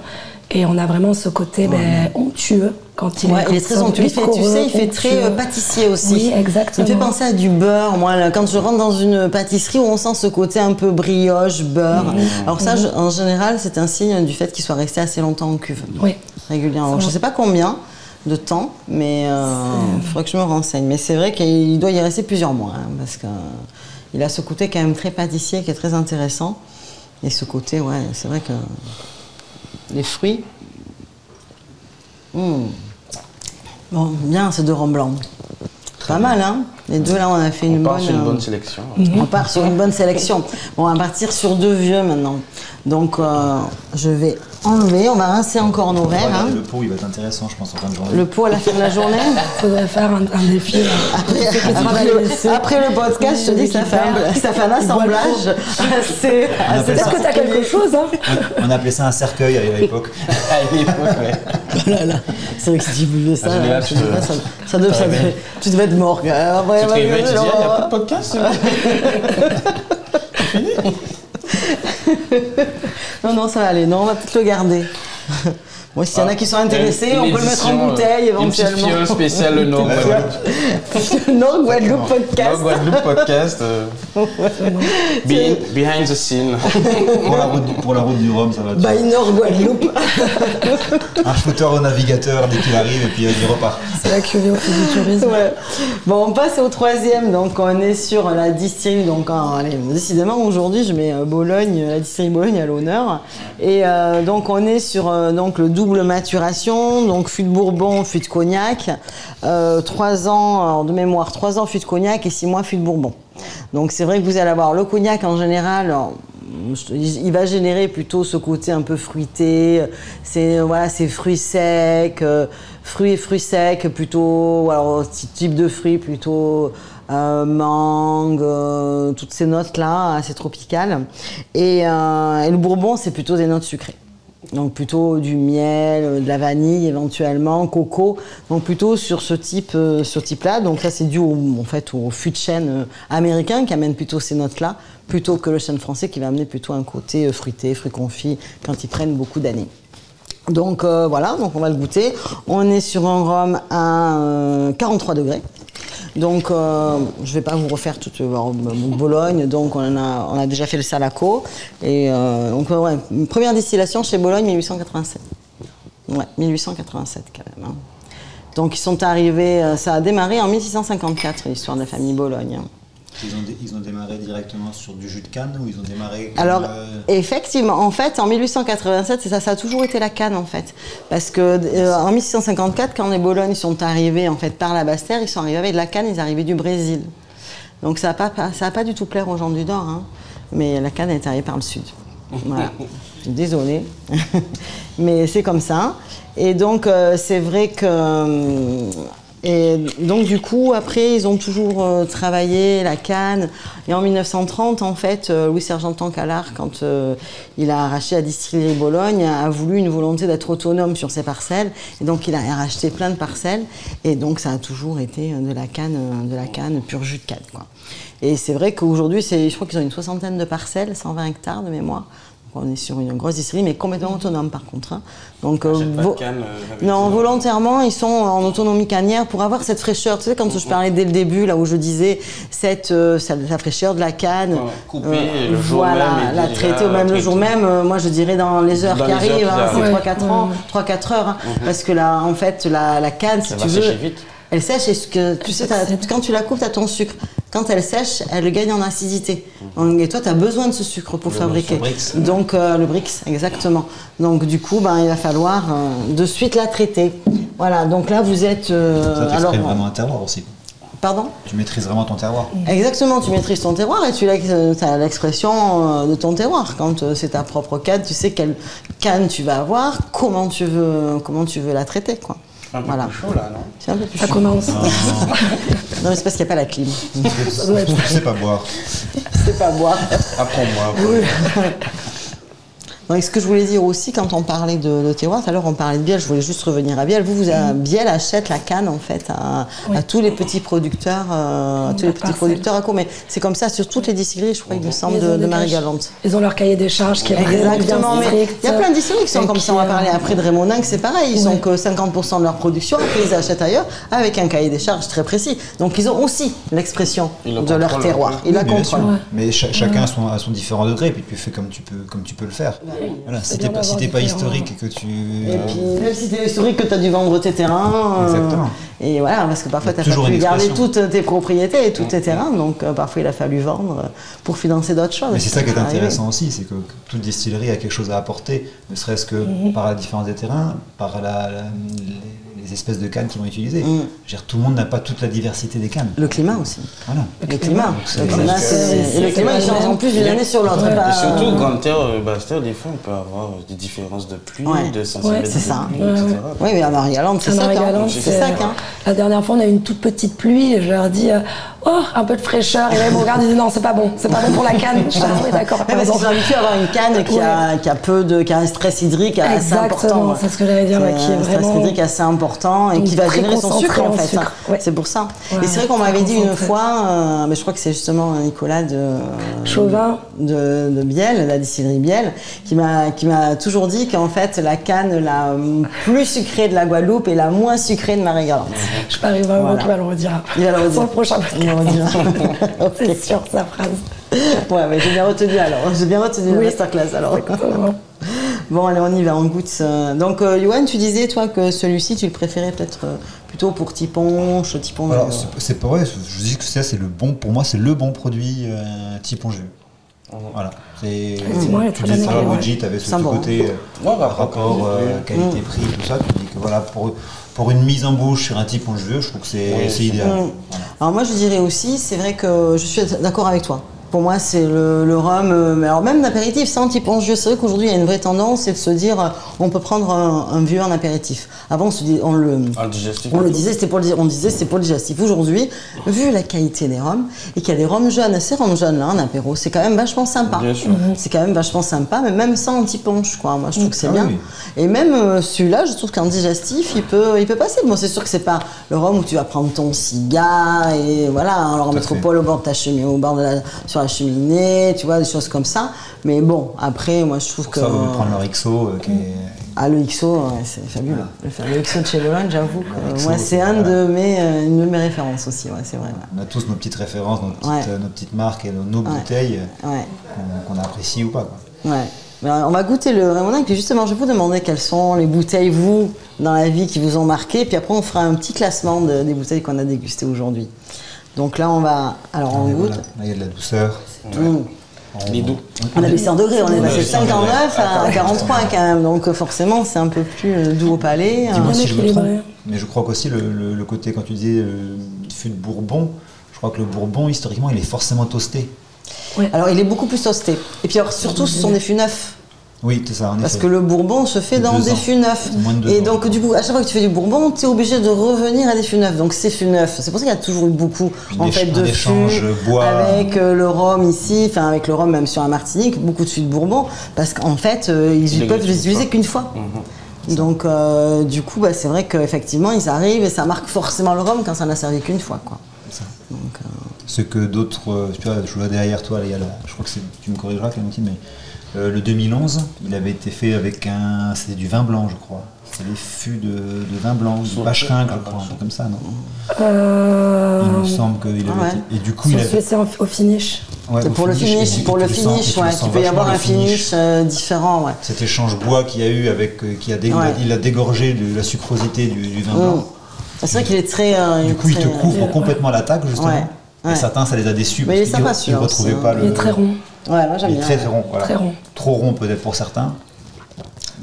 Et on a vraiment ce côté ben, onctueux quand il est, il est très onctueux. tu sais, il fait très euh, pâtissier aussi. Oui, exactement. Il me fait penser à du beurre. Moi, quand je rentre dans une pâtisserie où on sent ce côté un peu brioche, beurre. Mmh. Alors ça, en général, c'est un signe du fait qu'il soit resté assez longtemps en cuve. Oui. Régulièrement. je ne sais pas combien de temps, mais euh, il faudrait que je me renseigne. Mais c'est vrai qu'il doit y rester plusieurs mois, hein, parce qu'il a ce côté quand même très pâtissier qui est très intéressant. Et ce côté, ouais, c'est vrai que les fruits. Hmm. Bon, bien ces deux rhums blancs. Pas mal, hein Les deux là, on a fait une, bonne, une bonne sélection. On part sur une bonne sélection. Bon, on va partir sur deux vieux maintenant. Donc, euh, je vais enlever. On va rincer encore nos verres. Hein. Le pot, il va être intéressant, je pense, en fin de journée. Le pot à la fin de la journée Il faudrait faire un, défi. Après, le, podcast, je te dis que ça fait, un, ça fait un assemblage. C'est Peut-être que tu as quelque chose. Hein. On, appelait ça un cercueil à l'époque. à l'époque, ouais. Oh C'est vrai que si tu buvais ça, ça, ça, tu devais être mort. Tu te réveilles, tu dis, il n'y a pas de podcast. C'est fini non, non, ça va aller. Non, on va peut-être le garder. Moi, s'il y en a ah, qui sont intéressés, on peut le mettre en bouteille éventuellement. Une spéciale le Nord Guadeloupe. Nord Guadeloupe podcast. Nord Guadeloupe podcast. Euh, behind the scene. pour, la route, pour la route du Rhum, ça va. By Nord Guadeloupe. Un shooter au navigateur dès qu'il arrive et puis il repart. C'est la cuvée au fil du tourisme. Bon, on passe au troisième. Donc, on est sur la distillerie. Donc, allez, décidément, aujourd'hui, je mets euh, Bologne, la distillerie Bologne à l'honneur. Et euh, donc, on est sur donc, le double maturation, donc fût de Bourbon, fût de Cognac, euh, trois ans de mémoire, trois ans fût de Cognac et six mois fût de Bourbon. Donc c'est vrai que vous allez avoir le Cognac en général. il va générer plutôt ce côté un peu fruité, c'est voilà, c'est fruits secs, euh, fruits et fruits secs plutôt, alors type de fruits plutôt euh, mangue, toutes ces notes là assez tropicales. Et, et le Bourbon c'est plutôt des notes sucrées. Donc plutôt du miel, euh, de la vanille éventuellement, coco. Donc plutôt sur ce type, euh, type-là. Donc ça c'est dû au, en fait au de chêne euh, américain qui amène plutôt ces notes-là, plutôt que le chêne français qui va amener plutôt un côté fruité, fruits confits quand ils prennent beaucoup d'années. Donc voilà, donc on va le goûter. On est sur un rhum à 43 degrés. Donc, euh, je ne vais pas vous refaire toute euh, Bologne. Donc, on a, on a déjà fait le Salaco. Et euh, donc, ouais, première distillation chez Bologne, 1887. Ouais, 1887 quand même. Hein. Donc, ils sont arrivés, ça a démarré en 1654, l'histoire de la famille Bologne. Hein. Ils ont, démarré directement sur du jus de canne ou ils ont démarré Alors, euh, effectivement, en fait, en 1887, ça, ça a toujours été la canne, en fait. Parce que euh, en 1654, quand les Bolognes sont arrivés, en fait, par la Basse-Terre, ils sont arrivés avec de la canne, ils arrivaient du Brésil. Donc, ça n'a pas, ça pas du tout plaire aux gens du Nord, hein. mais la canne est arrivée par le Sud. Voilà. Désolée. mais c'est comme ça. Et donc, euh, c'est vrai que Et donc du coup, après, ils ont toujours euh, travaillé la canne. Et en 1930, en fait, euh, Louis Sergentan Calard, quand euh, il a arraché la distillerie Bologne, a voulu une volonté d'être autonome sur ses parcelles. Et donc il a racheté plein de parcelles. Et donc ça a toujours été de la canne, de la canne pur jus de canne. Quoi. Et c'est vrai qu'aujourd'hui, je crois qu'ils ont une soixantaine de parcelles, 120 hectares de mémoire. On est sur une grosse distillerie, mais complètement autonome par contre. hein. Donc, euh, vo- canne, euh, avec non, volontairement, ils sont en autonomie cannière pour avoir cette fraîcheur. Tu sais, quand je parlais dès le début, là où je disais cette, euh, cette- la fraîcheur de la canne, le jour voilà, même la traiter même le jour même. euh, moi, je dirais dans les heures Dans qui arrivent, hein, c'est arrivent. 3-4 ans, 3-4 heures, hein, parce que là, en fait, la, la canne, si Ça tu veux, vite. Elle sèche et ce que tu sais, quand tu la coupes, tu as ton sucre. Quand elle sèche, elle gagne en acidité. Donc, Et toi, tu as besoin de ce sucre pour Le fabriquer. Brix. Donc euh, le Brix, exactement. Donc du coup, ben, il va falloir euh, de suite la traiter. Voilà, donc là vous êtes... euh, Ça alors, t'exprime vraiment un terroir aussi. pardon? Tu maîtrises vraiment ton terroir. Exactement, tu maîtrises ton terroir et tu as l'expression euh, de ton terroir. Quand euh, c'est ta propre canne, tu sais quelle canne tu vas avoir, comment tu veux, comment tu veux la traiter. Quoi. Un peu Voilà. plus chaud là, non C'est un peu plus Ça chaud. commence. Non, mais c'est parce qu'il n'y a pas la clim. Je sais pas boire. c'est pas boire. Apprends-moi. Donc, ce que je voulais dire aussi, quand on parlait de, de terroir, tout à l'heure on parlait de Biel, je voulais juste revenir à Biel. Vous, vous avez- Biel achète la canne en fait à, Oui. à tous les petits producteurs, euh, à tous les petits parcelle. producteurs à co. Mais c'est comme ça sur toutes les distilleries, je crois, il me semble, de, Marie-Galante. Ils ont leur cahier des charges qui est Exactement, bien mais il y a plein de distilleries qui sont comme qui, ça. On va euh, parler après de Raymondin, que c'est pareil. Ils ont que 50% de leur production, après ils achètent ailleurs avec un cahier des charges très précis. Donc ils ont aussi l'expression de leur terroir. Ils la contrôlent. Mais cha- chacun a son, à son différent degré, puis tu fais comme tu peux, comme tu peux le faire. Voilà, si t'es pas, si pas historique et que tu. Et puis, même si t'es historique, que tu as dû vendre tes terrains. euh, Exactement. et voilà, parce que parfois, n'as pas pu garder toutes tes propriétés et tous tes terrains. Donc, euh, parfois, il a fallu vendre euh, pour financer d'autres choses. Mais c'est ça qui est arrivé. intéressant aussi, c'est que toute distillerie a quelque chose à apporter, ne serait-ce que par la différence des terrains, par la- la- les, les espèces de cannes qu'ils vont utiliser. Mm. Je veux dire, tout le monde n'a pas toute la diversité des cannes. Le climat aussi. Voilà. Le climat. c'est- Le climat, c'est- le climat, il change en plus d'une année sur l'autre. Ouais. pas- surtout, Grand Terre, euh, Basse Terre, des fois, on peut avoir euh, des différences de pluie, Ouais. de centimètres c'est ça. pluie, etc. Oui, mais à Marie-Galante, c'est ça. C'est ça. hein. La dernière fois, on a eu une toute petite pluie et je leur dis euh, Oh, un peu de fraîcheur. Et là, ils me regardent et disent Non, c'est pas bon, c'est pas bon pour la canne. Je oui, d'accord, parce qu'ils sont habitués à avoir une canne qui, a, qui a peu de, qui a un stress hydrique assez important. Exactement, c'est ce que j'allais dire, qui est un stress vraiment hydrique assez important et donc qui va générer son sucre en en fait. hein. ouais. C'est pour ça. Ouais, et c'est vrai qu'on m'avait dit une fois, euh, mais je crois que c'est justement Nicolas de Chauvin. de, de Biel, la distillerie Biel, qui m'a qui m'a toujours dit qu'en fait la canne la plus sucrée de la Guadeloupe est la moins sucrée de Marie-Galante. Je parie vraiment Voilà. qu'il va le redire. Il va le redire. Le prochain Il va le podcast. redire. C'est sûr, sa phrase. Ouais, mais j'ai bien retenu alors. J'ai bien retenu la Oui. masterclass alors. Exactement. Bon, allez, on y va, on goûte. euh. Donc, euh, Yoann, tu disais, toi, que celui-ci, tu le préférais peut-être euh, plutôt pour Tiponche, Tipon. Alors, euh, c'est- c'est pas vrai, je dis que ça, c'est le bon, pour moi, c'est le bon produit euh, type jus. Voilà. C'est, est tu très dis bien ça, Moji, tu avais ce petit bon. côté euh, Ouais, bah, rapport euh, qualité-prix, tout ça. Tu dis que voilà, pour, pour une mise en bouche sur un type je trouve que c'est, idéal. Mm. Voilà. Alors, moi, je dirais aussi, c'est vrai que je suis d'accord avec toi. Pour moi, c'est le, le rhum. euh, mais alors, même l'apéritif, sans Tiponche vieux, c'est vrai qu'aujourd'hui, il y a une vraie tendance, c'est de se dire, euh, on peut prendre un, un vieux en apéritif. Avant, on, se dit, on le. Un digestif. On le disait, c'était pour le, on disait, c'est pour le digestif. Aujourd'hui, vu la qualité des rhums et qu'il y a des rhums jeunes, ces rhums jeunes là en apéro, c'est quand même vachement sympa. Bien sûr. C'est quand même vachement sympa, mais même sans anti-punch, quoi. Moi, je trouve que c'est Ah bien. oui. Et même euh, celui-là, je trouve qu'en digestif, il peut, il peut passer. Bon, c'est sûr que c'est pas le rhum où tu vas prendre ton cigare et voilà, alors en métropole au bord de ta cheminée, au bord de la, sur la cheminée, tu vois, des choses comme ça. Mais bon, après, moi, je trouve Pour que. ça, va prendre leur XO euh, qui est. Ah, le XO, ouais, c'est fabuleux. Le, le XO de chez Leland, j'avoue que XO, moi, c'est un voilà. de mes, euh, une de mes références aussi, ouais, c'est vrai. ouais. On a tous nos petites références, nos petites, euh, nos petites marques et nos, bouteilles qu'on, apprécie ou pas. Quoi. ouais. On va goûter le Raymondin, puis justement, je vais vous demander quelles sont les bouteilles, vous, dans la vie, qui vous ont marqué, puis après, on fera un petit classement de- des bouteilles qu'on a dégustées aujourd'hui. Donc là, on va. Alors, on Et goûte. voilà. Là, il y a de la douceur. Mmh. On- Les doux. On a baissé en degrés, on est passé de baissé en degrés. 59 à 43 quand même, donc euh, forcément, c'est un peu plus euh, doux au palais. Dis-moi hein. si je me trompe, mais je crois qu'aussi le, le- le côté, quand tu disais euh, fût de Bourbon, je crois que le Bourbon, historiquement, il est forcément toasté. Alors, il est beaucoup plus toasté. Et puis, alors, surtout, ce sont des fûts neufs. Oui, c'est ça, en Parce effet. que le bourbon se fait dans des ans. fûts neufs. De Et ans, donc, du coup, à chaque fois que tu fais du bourbon, tu es obligé de revenir à des fûts neufs. Donc, ces fûts neufs, c'est pour ça qu'il y a toujours eu beaucoup Puis en fait, de fûts bois. avec euh, le rhum ici, enfin avec le rhum même sur la Martinique, beaucoup de fûts de bourbon, parce qu'en fait, euh, ils Il ne peuvent les utiliser qu'une fois. Mhm. Donc, euh, du coup, bah, c'est vrai qu'effectivement, ils arrivent et ça marque forcément le rhum quand ça n'a servi qu'une fois. Quoi. C'est ça. Donc, euh, Ce que d'autres, euh, tu vois, je vois derrière toi, là, il y a la- je crois que c'est, tu me corrigeras Clémentine, mais euh, le 2011, il avait été fait avec un, c'était du vin blanc, je crois. C'était des fûts de, de vin blanc, du Sauf- Pacherin, je crois, un truc comme ça, non Euh, Il me semble qu'il avait ouais. été- Et du coup, il avait. en- au finish. ouais, c'est pour le finish, pour le finish, ouais, tu peux y avoir un finish euh, différent. Ouais. Cet échange bois qu'il y a eu avec, euh, qui a, dé- il a- Ouais. il a dégorgé de la sucrosité du, du vin blanc. Mm. C'est vrai qu'il est très. euh, Du coup, il te couvre complètement l'attaque, justement. Ouais. Et certains, ça les a déçus Mais parce il est sympa, ne celui-là, retrouvaient aussi, pas hein. le. Il est très rond. Ouais, moi j'aime Il est bien. très, très rond. voilà. Très rond. Trop rond peut-être pour certains.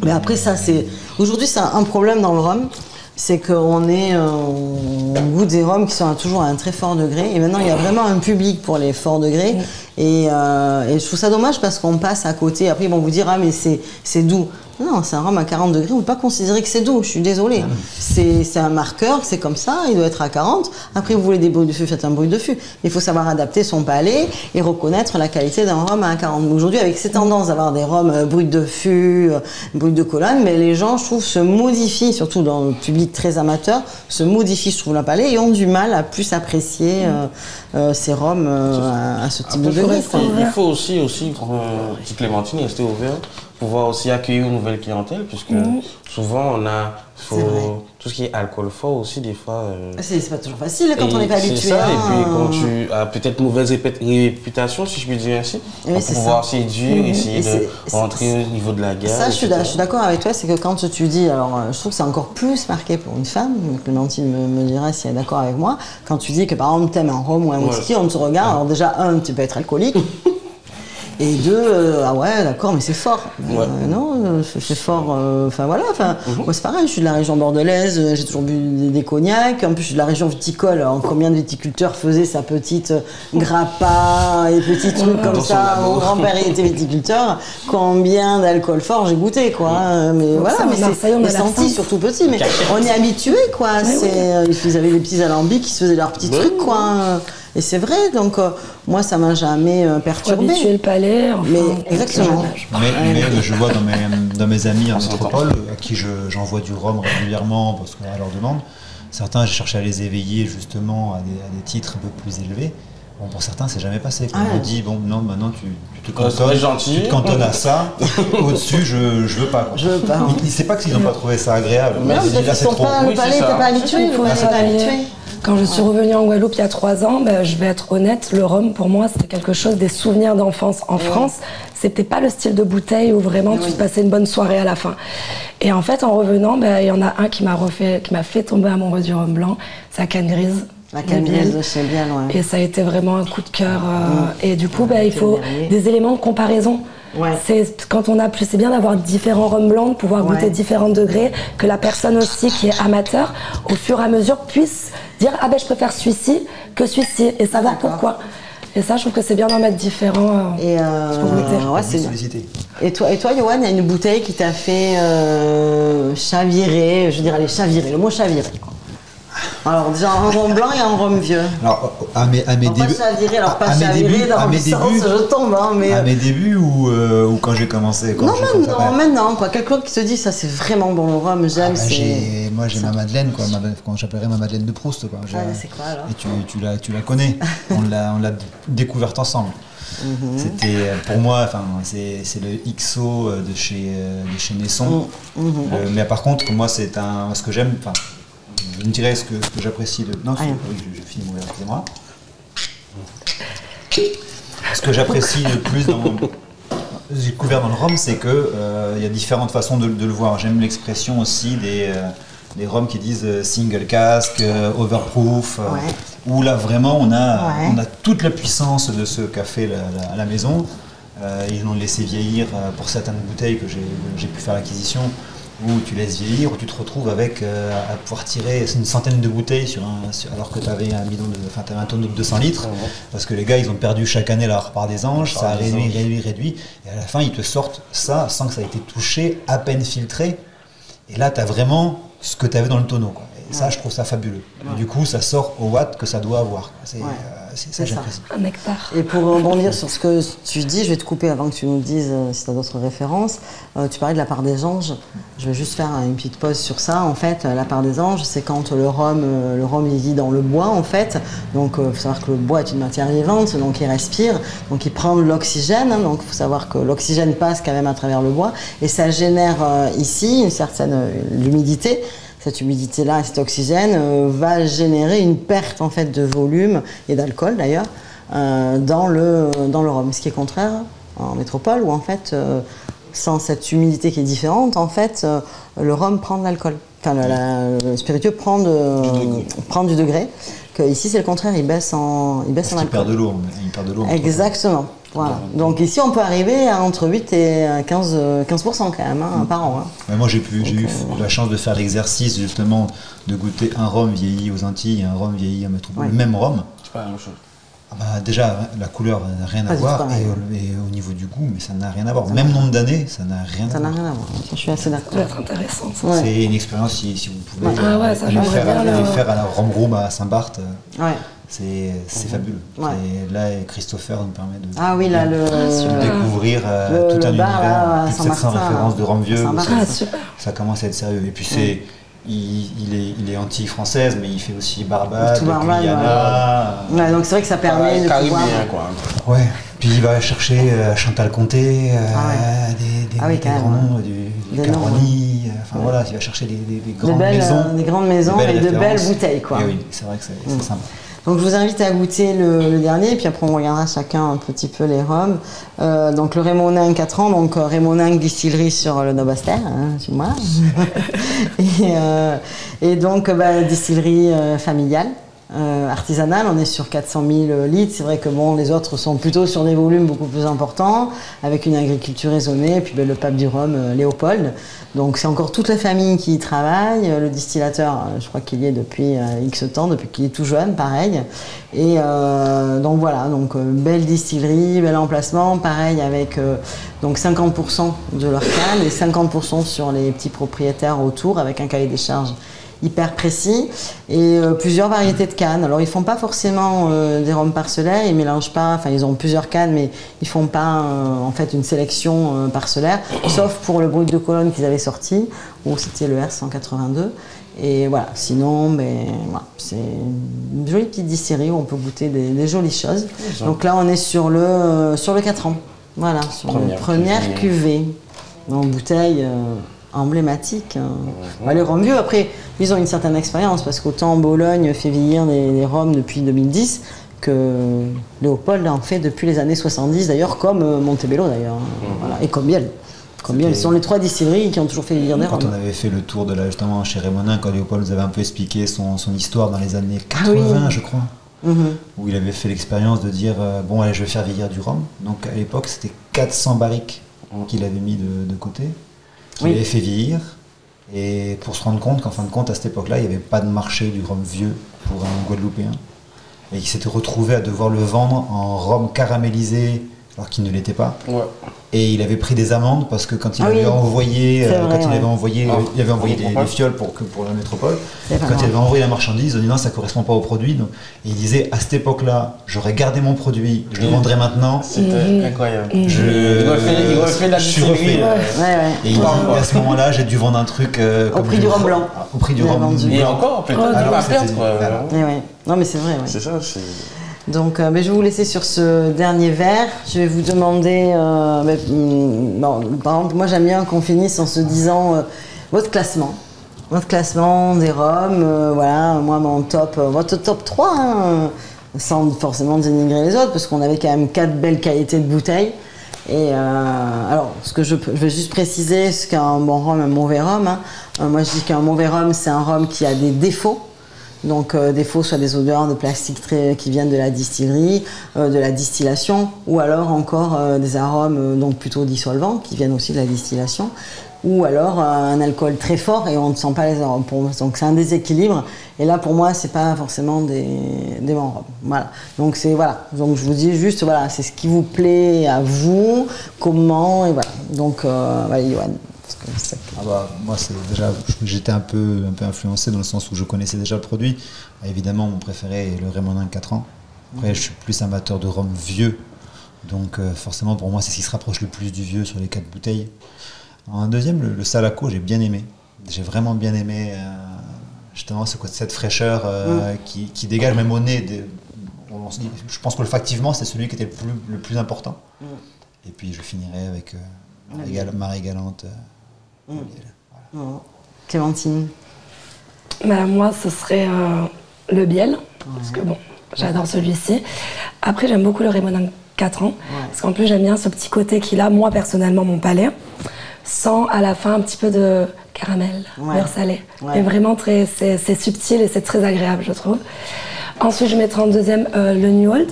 Mais après, ça, c'est. Aujourd'hui, c'est un problème dans le rhum. C'est qu'on est. euh, on goûte des rhums qui sont toujours à un très fort degré. Et maintenant, il y a vraiment un public pour les forts degrés. Et, euh, et je trouve ça dommage parce qu'on passe à côté. Après, ils vont vous dire Ah, mais c'est doux. Non, c'est un rhum à 40 degrés. On ne peut pas considérer que c'est doux. Je suis désolée. C'est c'est un marqueur, c'est comme ça. Il doit être à 40. Après, vous voulez des bruits de fût, faites un bruit de fût. Il faut savoir adapter son palais et reconnaître la qualité d'un rhum à 40. Aujourd'hui, avec ces tendances d'avoir des rhums euh, bruits de fût, euh, bruits de colonne, mais les gens, je trouve, se modifient, surtout dans le public très amateur, se modifient, je trouve, la palais et ont du mal à plus apprécier euh, euh, ces rhums à, à ce type Après, de degré. il faut aussi, aussi pour Clémentine, rester ouvert, pouvoir aussi accueillir une nouvelle clientèle, puisque souvent on a faut- C'est tout ce qui est alcool fort aussi, des fois. euh, C'est c'est pas toujours facile quand et on n'est pas c'est habitué. ça, et hein. puis quand tu as peut-être mauvaise réputation, si je puis dire ainsi, Oui, pour c'est pouvoir ça. séduire, essayer Et de c'est- c'est- rentrer au niveau de la guerre. Ça, je suis, etc. d'a- je suis d'accord avec toi, c'est que quand tu dis, alors euh, je trouve que c'est encore plus marqué pour une femme, Clémentine me, me dira si elle est d'accord avec moi, quand tu dis que par exemple t'aimes un rhum ou un Ouais. whisky, on te regarde, alors déjà, un, tu peux être alcoolique, et deux, euh, ah ouais, d'accord, mais c'est fort. Ouais. Mhm. Euh, non, euh, c'est fort, euh, enfin voilà, enfin, moi c'est pareil, je suis de la région bordelaise, j'ai toujours bu des, des cognacs, en plus je suis de la région viticole, alors combien de viticulteurs faisaient sa petite grappa et petits trucs comme Attention, ça, mon grand-père il était viticulteur, combien d'alcool fort j'ai goûté quoi. hein, Mais voilà, ça, mais c'est senti surtout petit, mais on est habitué quoi. C'est, Ils avaient des petits alambics qui se faisaient leurs petits trucs quoi. Et c'est vrai, donc euh, moi ça m'a jamais euh, Pour perturbé. habituer le palais. Enfin, Mais exactement. Mais, mais je vois dans mes, dans mes amis en métropole, à qui je- j'envoie du rhum régulièrement parce qu'on leur demande, certains j'ai cherché à les éveiller justement à des, à des titres un peu plus élevés. Bon, pour certains, c'est jamais passé. Quand Ah on me dit, bon, non, maintenant tu, tu te c'est cantonnes, gentil. tu te cantonnes à ça, au-dessus, je, je veux pas. quoi. Je veux pas. Ils- C'est pas qu'ils n'ont pas trouvé ça agréable, mais Non, là, c'est trop. pas, le palais n'était pas habitué, Quand je suis revenue en Guadeloupe il y a trois ans, ben, je vais être honnête, le rhum pour moi c'était quelque chose des souvenirs d'enfance. En France, c'était pas le style de bouteille où vraiment tu passais une bonne soirée à la fin. Et en fait, en revenant, ben, il y en a un qui m'a refait, qui m'a fait tomber amoureux du rhum blanc, c'est la canne grise. La de chez Biel, ouais. Et ça a été vraiment un coup de cœur. euh, Et du coup, ben, il faut dernier. des éléments de comparaison. Ouais. C'est quand on a plus, c'est bien d'avoir différents rhums blancs, de pouvoir Ouais. goûter différents degrés, que la personne aussi qui est amateur, au fur et à mesure, puisse dire ah ben je préfère celui-ci que celui-ci et savoir pourquoi? Et ça, je trouve que c'est bien d'en mettre différents. euh, Et, euh, pour goûter. ouais, c'est- sollicité. et toi, et toi, Johan, il y a une bouteille qui t'a fait euh, chavirer, je veux dire, aller chavirer, le mot chavirer. quoi. Alors, déjà, un rhum blanc et un rhum vieux. Alors, à mes, à mes Alors, pas débuts. chavirer, alors pas à mes débuts- dans à le mes sens, débuts- je tombe, hein, mais... À mes débuts ou, euh, ou quand j'ai commencé quand non, maintenant, maintenant, quoi. Quelqu'un qui te dit, ça c'est vraiment bon le rhum, Ah j'aime, j'ai- moi j'ai ma Madeleine, quoi, ma, quand j'appellerais ma Madeleine de Proust. Quoi. Ah, c'est quoi, alors Et tu, tu, la, tu la connais, on l'a découverte ensemble. Mhm. C'était euh, pour moi, enfin, c'est le XO euh, de chez, euh, de chez Nesson. Mhm. Euh, mais par contre, moi c'est un. Ce que j'aime, enfin, je me dirais ce que, j'apprécie. de- Non, oui, je, je finis mon verre, excusez-moi. Ce que j'apprécie le plus dans j'ai découvert dans le rhum, c'est que euh, y a différentes façons de, de le voir. J'aime l'expression aussi des, euh, des rhums qui disent euh, single cask, euh, overproof, Ouais. où là vraiment on a, Ouais. on a toute la puissance de ce café là, à la maison. Ils l'ont laissé vieillir pour certaines bouteilles que j'ai pu faire l'acquisition. Où tu laisses vieillir, où tu te retrouves avec euh, à pouvoir tirer une centaine de bouteilles sur un, sur- alors que tu avais un bidon de, enfin, un tonneau de 200 litres, parce que les gars ils ont perdu chaque année la repart des anges, ça a réduit, réduit, réduit, et à la fin ils te sortent ça sans que ça ait été touché, à peine filtré, et là tu as vraiment ce que tu avais dans le tonneau. Quoi. Et ça je trouve ça fabuleux. Du coup ça sort au watt que ça doit avoir. quoi. C'est Ouais. euh, ça ça. j'apprécie. Un nectar. Et pour rebondir sur ce que tu dis, je vais te couper avant que tu nous dises euh, si tu as d'autres références. Euh, tu parlais de la part des anges. Je vais juste faire une petite pause sur ça. En fait, euh, la part des anges, c'est quand le rhum, le rhum il vit dans le bois, en fait. Donc, il faut savoir que le bois est une matière vivante, donc il respire, donc il prend de l'oxygène. hein. donc, il faut savoir que l'oxygène passe quand même à travers le bois et ça génère euh, ici une certaine l'humidité. Cette humidité-là, cet oxygène euh, va générer une perte en fait de volume et d'alcool d'ailleurs euh, dans, le, dans le rhum, ce qui est contraire en métropole où en fait, euh, sans cette humidité qui est différente, en fait, le rhum prend de l'alcool. Enfin, le, la- le spiritueux prend, de, prend du degré. Que ici, c'est le contraire, il baisse en, il baisse Parce en perd alcool. de l'eau, il perd de l'eau. Exactement. Voilà. Donc ici, on peut arriver à entre 8 et 15, euh, 15% quand même hein, par an. hein. Moi, j'ai pu- j'ai eu euh, la chance de faire l'exercice justement de goûter un rhum vieilli aux Antilles et un rhum vieilli à métropole. Ouais. Le même rhum. C'est pas la même chose. Ah bah, déjà, la couleur n'a rien Pas à voir. Et, au- et au niveau du goût, mais ça n'a rien à voir. Même nombre d'années, ça n'a rien Ça à n'a voir. rien à voir. Je suis assez Ça d'accord. être intéressant. ça. Ouais. C'est une expérience si, si vous pouvez Ah ouais, ça, aller, faire, bien aller le- faire à la Rome Room à Saint-Barth. euh, Ouais. C'est c'est fabuleux. Ouais. Et là, Christopher nous permet de, Ah oui, là, le. de découvrir euh, Le- tout un le bar, univers, plus de 700 Saint-Martin, références de rhum vieux. Ah, Ça- commence à être sérieux. Et puis c'est, il, il est, il est anti-française, mais il fait aussi Barbade, Tout Barbade, Guyana. Ouais, donc c'est vrai que ça permet de pouvoir. quoi. Ouais. Puis il va chercher euh, Chantal Comté, euh, Ah des, des, Ah oui, grands noms, du, Des du Caroni, euh, enfin voilà, il va chercher des, des, des De grandes belles, maisons. des grandes maisons et de belles bouteilles, quoi. Et oui, c'est vrai que c'est c'est Mm. sympa. Donc je vous invite à goûter le, le dernier, puis après on regardera chacun un petit peu les rhums. Euh, donc le Rémonin 4 ans, donc euh, Rémonin distillerie sur le Nobaster, hein, chez moi. et, euh, et donc bah, distillerie familiale. Euh, artisanale, on est sur 400 000 litres. C'est vrai que bon, les autres sont plutôt sur des volumes beaucoup plus importants, avec une agriculture raisonnée, et puis ben, le pape du rhum, euh, Léopold. Donc c'est encore toute la famille qui y travaille. Euh, Le distillateur, euh, je crois qu'il y est depuis X temps, depuis qu'il est tout jeune, pareil. Et donc voilà, donc belle distillerie, bel emplacement, pareil avec donc 50% de leur canne et 50% sur les petits propriétaires autour, avec un cahier des charges hyper précis et euh, plusieurs variétés de cannes. Alors ils font pas forcément euh, des rhums parcellaires, ils mélangent pas, enfin ils ont plusieurs cannes mais ils font pas euh, en fait une sélection parcellaire, sauf pour le brut de colonne qu'ils avaient sorti où c'était le R182. Et voilà, sinon ben, voilà, c'est une jolie petite distillerie où on peut goûter des, des jolies choses. Donc là on est sur le, euh, sur le 4 ans. Voilà, sur Première la première cuvée. cuvée en bouteille euh, emblématique. Bah, les rhums vieux, après, ils ont une certaine expérience parce qu'autant Bologne fait vieillir des, des rhums depuis 2010 que Léopold en fait depuis les années 70, d'ailleurs, comme euh, Montebello d'ailleurs, hein. Voilà. et comme Biel. Comme Biel, ce sont les trois distilleries qui ont toujours fait vieillir des Quand on avait fait le tour de là justement chez Raimonin, quand Léopold nous avait un peu expliqué son, son histoire dans les années Ah 80, oui. je crois, Mhm. où il avait fait l'expérience de dire euh, bon allez je vais faire vieillir du rhum. Donc à l'époque c'était 400 barriques qu'il avait mis de, de côté, qu'il Oui. avait fait vieillir. Et pour se rendre compte qu'en fin de compte à cette époque-là il n'y avait pas de marché du rhum vieux pour un Guadeloupéen. Et il s'était retrouvé à devoir le vendre en rhum caramélisé alors qu'il ne l'était pas. Ouais. Et il avait pris des amendes parce que quand il Ah avait oui. envoyé, euh, vrai, quand il ouais. avait envoyé, Ah, il avait envoyé des, des fioles pour, que, pour la métropole. Quand il avait envoyé la marchandise, on dit non, ça correspond pas au produit. Donc, et il disait à cette époque-là, j'aurais gardé mon produit, je le Mm. vendrai maintenant. C'était incroyable. Je, Il refait, il refait la je suis distillerie. refait. Ouais, ouais. Et il dit, à ce moment-là, j'ai dû vendre un truc euh, Au comme prix du rhum blanc. Au prix du Il a rhum blanc. Et encore, peut-être il euh. Non mais c'est vrai. C'est ça, c'est. Donc, euh, ben, je vais vous laisser sur ce dernier verre. Je vais vous demander. euh, ben, bon, par exemple, moi j'aime bien qu'on finisse en se disant euh, votre classement. Votre classement des roms. voilà, moi mon top. votre top 3, hein, sans forcément dénigrer les autres, parce qu'on avait quand même quatre belles qualités de bouteilles. Et alors, ce que je, je vais juste préciser ce qu'est un bon rhum, un mauvais rhum. hein. Moi, je dis qu'un mauvais rhum, c'est un rhum qui a des défauts. Donc euh, des faux soit des odeurs de plastique qui viennent de la distillerie, euh, de la distillation, ou alors encore euh, des arômes donc plutôt dissolvants qui viennent aussi de la distillation, ou alors un alcool très fort et on ne sent pas les arômes. Donc c'est un déséquilibre. Et là pour moi c'est pas forcément des des bons. Voilà. Donc c'est voilà. Donc je vous dis juste voilà c'est ce qui vous plaît à vous, comment et voilà. Donc voilà Yoann. Que Ah bah, moi, c'est déjà, j'étais un peu, un peu influencé dans le sens où je connaissais déjà le produit. Évidemment, mon préféré est le Raymondin 4 ans. Après, je suis plus amateur de rhum vieux. Donc, euh, forcément, pour moi, c'est ce qui se rapproche le plus du vieux sur les quatre bouteilles. En deuxième, le, le Salaco, j'ai bien aimé. J'ai vraiment bien aimé, euh, justement, ce cette fraîcheur euh, qui, qui dégage même au nez. des- on se dit- je pense qu'olfactivement, c'est celui qui était le plus, le plus important. Et puis, je finirai avec euh, Marie Galante. Clémentine. Bah, moi, ce serait euh, le biel, parce que bon, j'adore celui-ci. Après, j'aime beaucoup le Raymondin 4 ans, parce qu'en plus, j'aime bien ce petit côté qu'il a, moi, personnellement, mon palais, sans à la fin un petit peu de caramel, Ouais. beurre salé. Mais vraiment, très, c'est subtil et c'est très agréable, je trouve. Ensuite, je mettrai en deuxième euh, le New Old,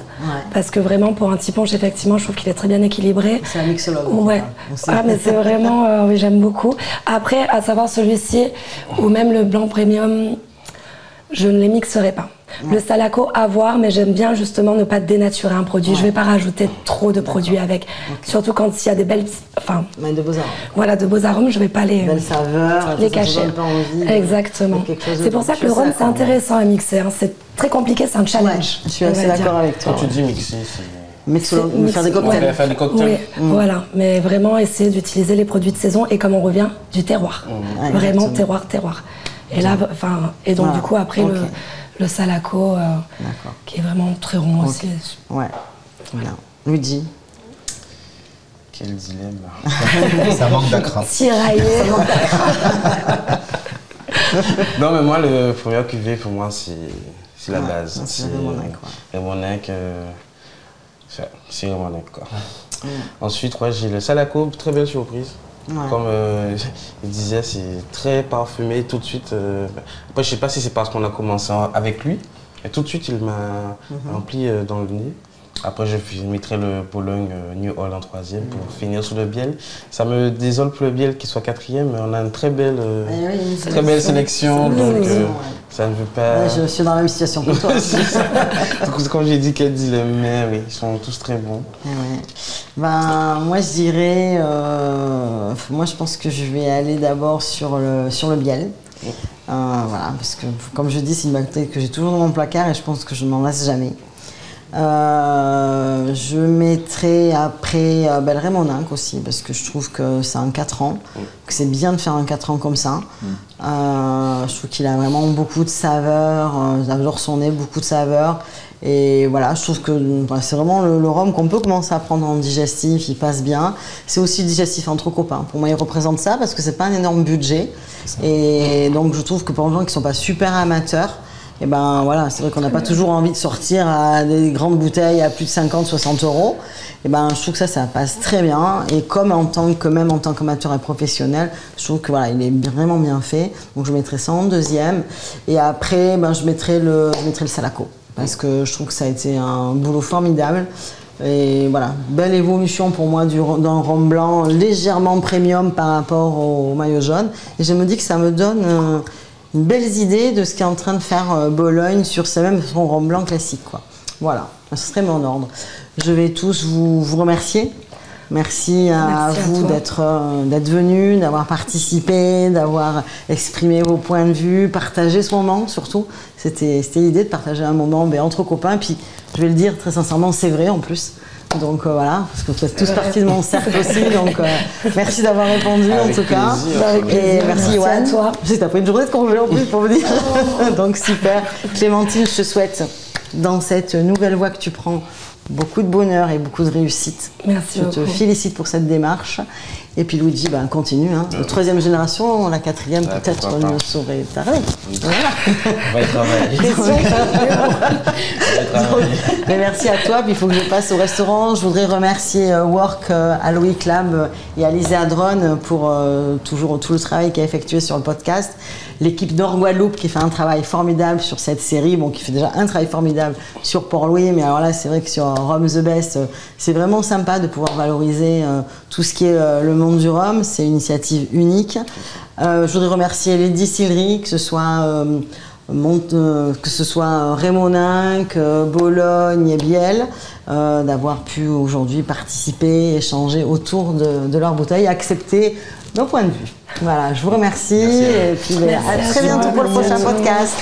parce que vraiment, pour un petit punch, effectivement, je trouve qu'il est très bien équilibré. C'est un mixologue. Ouais. Ah, mais c'est vraiment, euh, oui, j'aime beaucoup. Après, à savoir celui-ci, ou même le blanc premium, je ne les mixerai pas. Le Salaco, à voir, mais j'aime bien justement ne pas dénaturer un produit. Je ne vais pas rajouter trop de produits avec. Surtout quand il y a des belles. Enfin, Mais de beaux arômes. voilà, de beaux arômes, je ne vais pas les. Belle saveur. les cacher. pas envie Exactement. C'est pour ça que le rhum, c'est intéressant à mixer. hein. C'est très compliqué, c'est un Ouais, challenge. je suis assez d'accord avec toi. Quand tu dis mixer, c'est. C'est- faire des cocktails. ouais. Faire des cocktails. Oui, voilà. Mais vraiment essayer d'utiliser les produits de saison et comme on revient, du terroir. Ouais, Vraiment exactement. terroir, terroir. Et là, enfin, et donc Voilà. du coup après le, le salaco, euh, qui est vraiment très rond aussi. Ouais. Voilà. Luigi. Quel dilemme. Ça manque d'acra. Tiraillé. non, mais moi, le premier cuvée, pour moi, c'est c'est la Ouais, base. c'est le Raymondin, quoi. Raymondin, euh, c'est c'est Raymondin, quoi. Ensuite, ouais, j'ai le Salaco, très belle surprise. Ouais. Comme euh, il disait, c'est très parfumé tout de suite. euh, Après, je sais pas si c'est parce qu'on a commencé avec lui, et tout de suite, il m'a Mhm. rempli euh, dans le nez. Après, je mettrai le Pologne euh, New Hall en troisième pour finir sur le biel. Ça me désole pour le biel qui soit quatrième, mais on a une très belle, euh, Eh oui, une très belle sélection. Donc, euh, ouais. ça ne veut pas. Ouais, je suis dans la même situation que toi. Comme j'ai dit, qu'elle dit le mais oui, ils sont tous très bons. Eh ouais. Ben, moi, je dirais. euh, moi, je pense que je vais aller d'abord sur le, sur le biel. Voilà, parce que, comme je dis, c'est une bactérie que j'ai toujours dans mon placard et je pense que je ne m'en lasse jamais. Euh, je mettrai après euh, ben, aussi, parce que je trouve que c'est un 4 ans, que c'est bien de faire un 4 ans comme ça. Euh, je trouve qu'il a vraiment beaucoup de saveurs, euh, j'adore son nez, beaucoup de saveurs. Et voilà, je trouve que c'est vraiment le, le rhum qu'on peut commencer à prendre en digestif, il passe bien. C'est aussi digestif entre copains. Pour moi, il représente ça parce que c'est pas un énorme budget. Et donc, je trouve que pour les gens qui sont pas super amateurs, et ben voilà, c'est vrai qu'on n'a pas toujours envie de sortir à des grandes bouteilles à plus de 50, 60 euros. Et ben je trouve que ça, ça passe très bien. Et comme en tant que même en tant qu'amateur et professionnel, je trouve que voilà, il est vraiment bien fait. Donc je mettrai ça en deuxième. Et après, ben je mettrai le, je mettrai le Salaco parce que je trouve que ça a été un boulot formidable. Et voilà, belle évolution pour moi du, d'un rhum blanc légèrement premium par rapport au maillot jaune. Et je me dis que ça me donne euh, une belle idée de ce qu'est en train de faire euh, Bologne sur ce même son rhum blanc classique. Quoi. Voilà, ce serait mon ordre. Je vais tous vous, vous remercier. Merci à Merci vous d'être euh, d'être d'avoir participé, d'avoir exprimé vos points de vue, partagé ce moment surtout. C'était c'était l'idée de partager un moment ben, entre copains. Puis je vais le dire très sincèrement, c'est vrai en plus. Donc euh, voilà, parce que vous faites tous partie de mon cercle aussi. Donc euh, merci d'avoir répondu en tout cas. plaisir. Avec Et plaisir. merci, Merci Yoann. t'as pris une journée de congé en plus pour venir. Donc super. Clémentine, je te souhaite dans cette nouvelle voie que tu prends beaucoup de bonheur et beaucoup de réussite. Merci Je te félicite pour cette démarche. Et puis Luigi, ben, continue. Hein. La troisième génération, la quatrième Ouais, peut-être pas. ne saurait tarder. On va y travailler. On va. Mais merci à toi. Puis il faut que je passe au restaurant. Je voudrais remercier euh, Work, euh, à Louis Club euh, et à Adron pour euh, toujours tout le travail qu'elle a effectué sur le podcast. L'équipe d'Or Guadeloupe qui fait un travail formidable sur cette série, bon, qui fait déjà un travail formidable sur Port-Louis, mais alors là, c'est vrai que sur Rome the Best, euh, c'est vraiment sympa de pouvoir valoriser euh, tout ce qui est euh, le monde du rhum. C'est une initiative unique. je voudrais remercier les distilleries, que ce soit euh, que ce soit Bologne et Biel, d'avoir pu aujourd'hui participer, échanger autour de, leur bouteille, accepter nos points de vue. Voilà, je vous remercie et puis à, très bientôt pour le prochain podcast.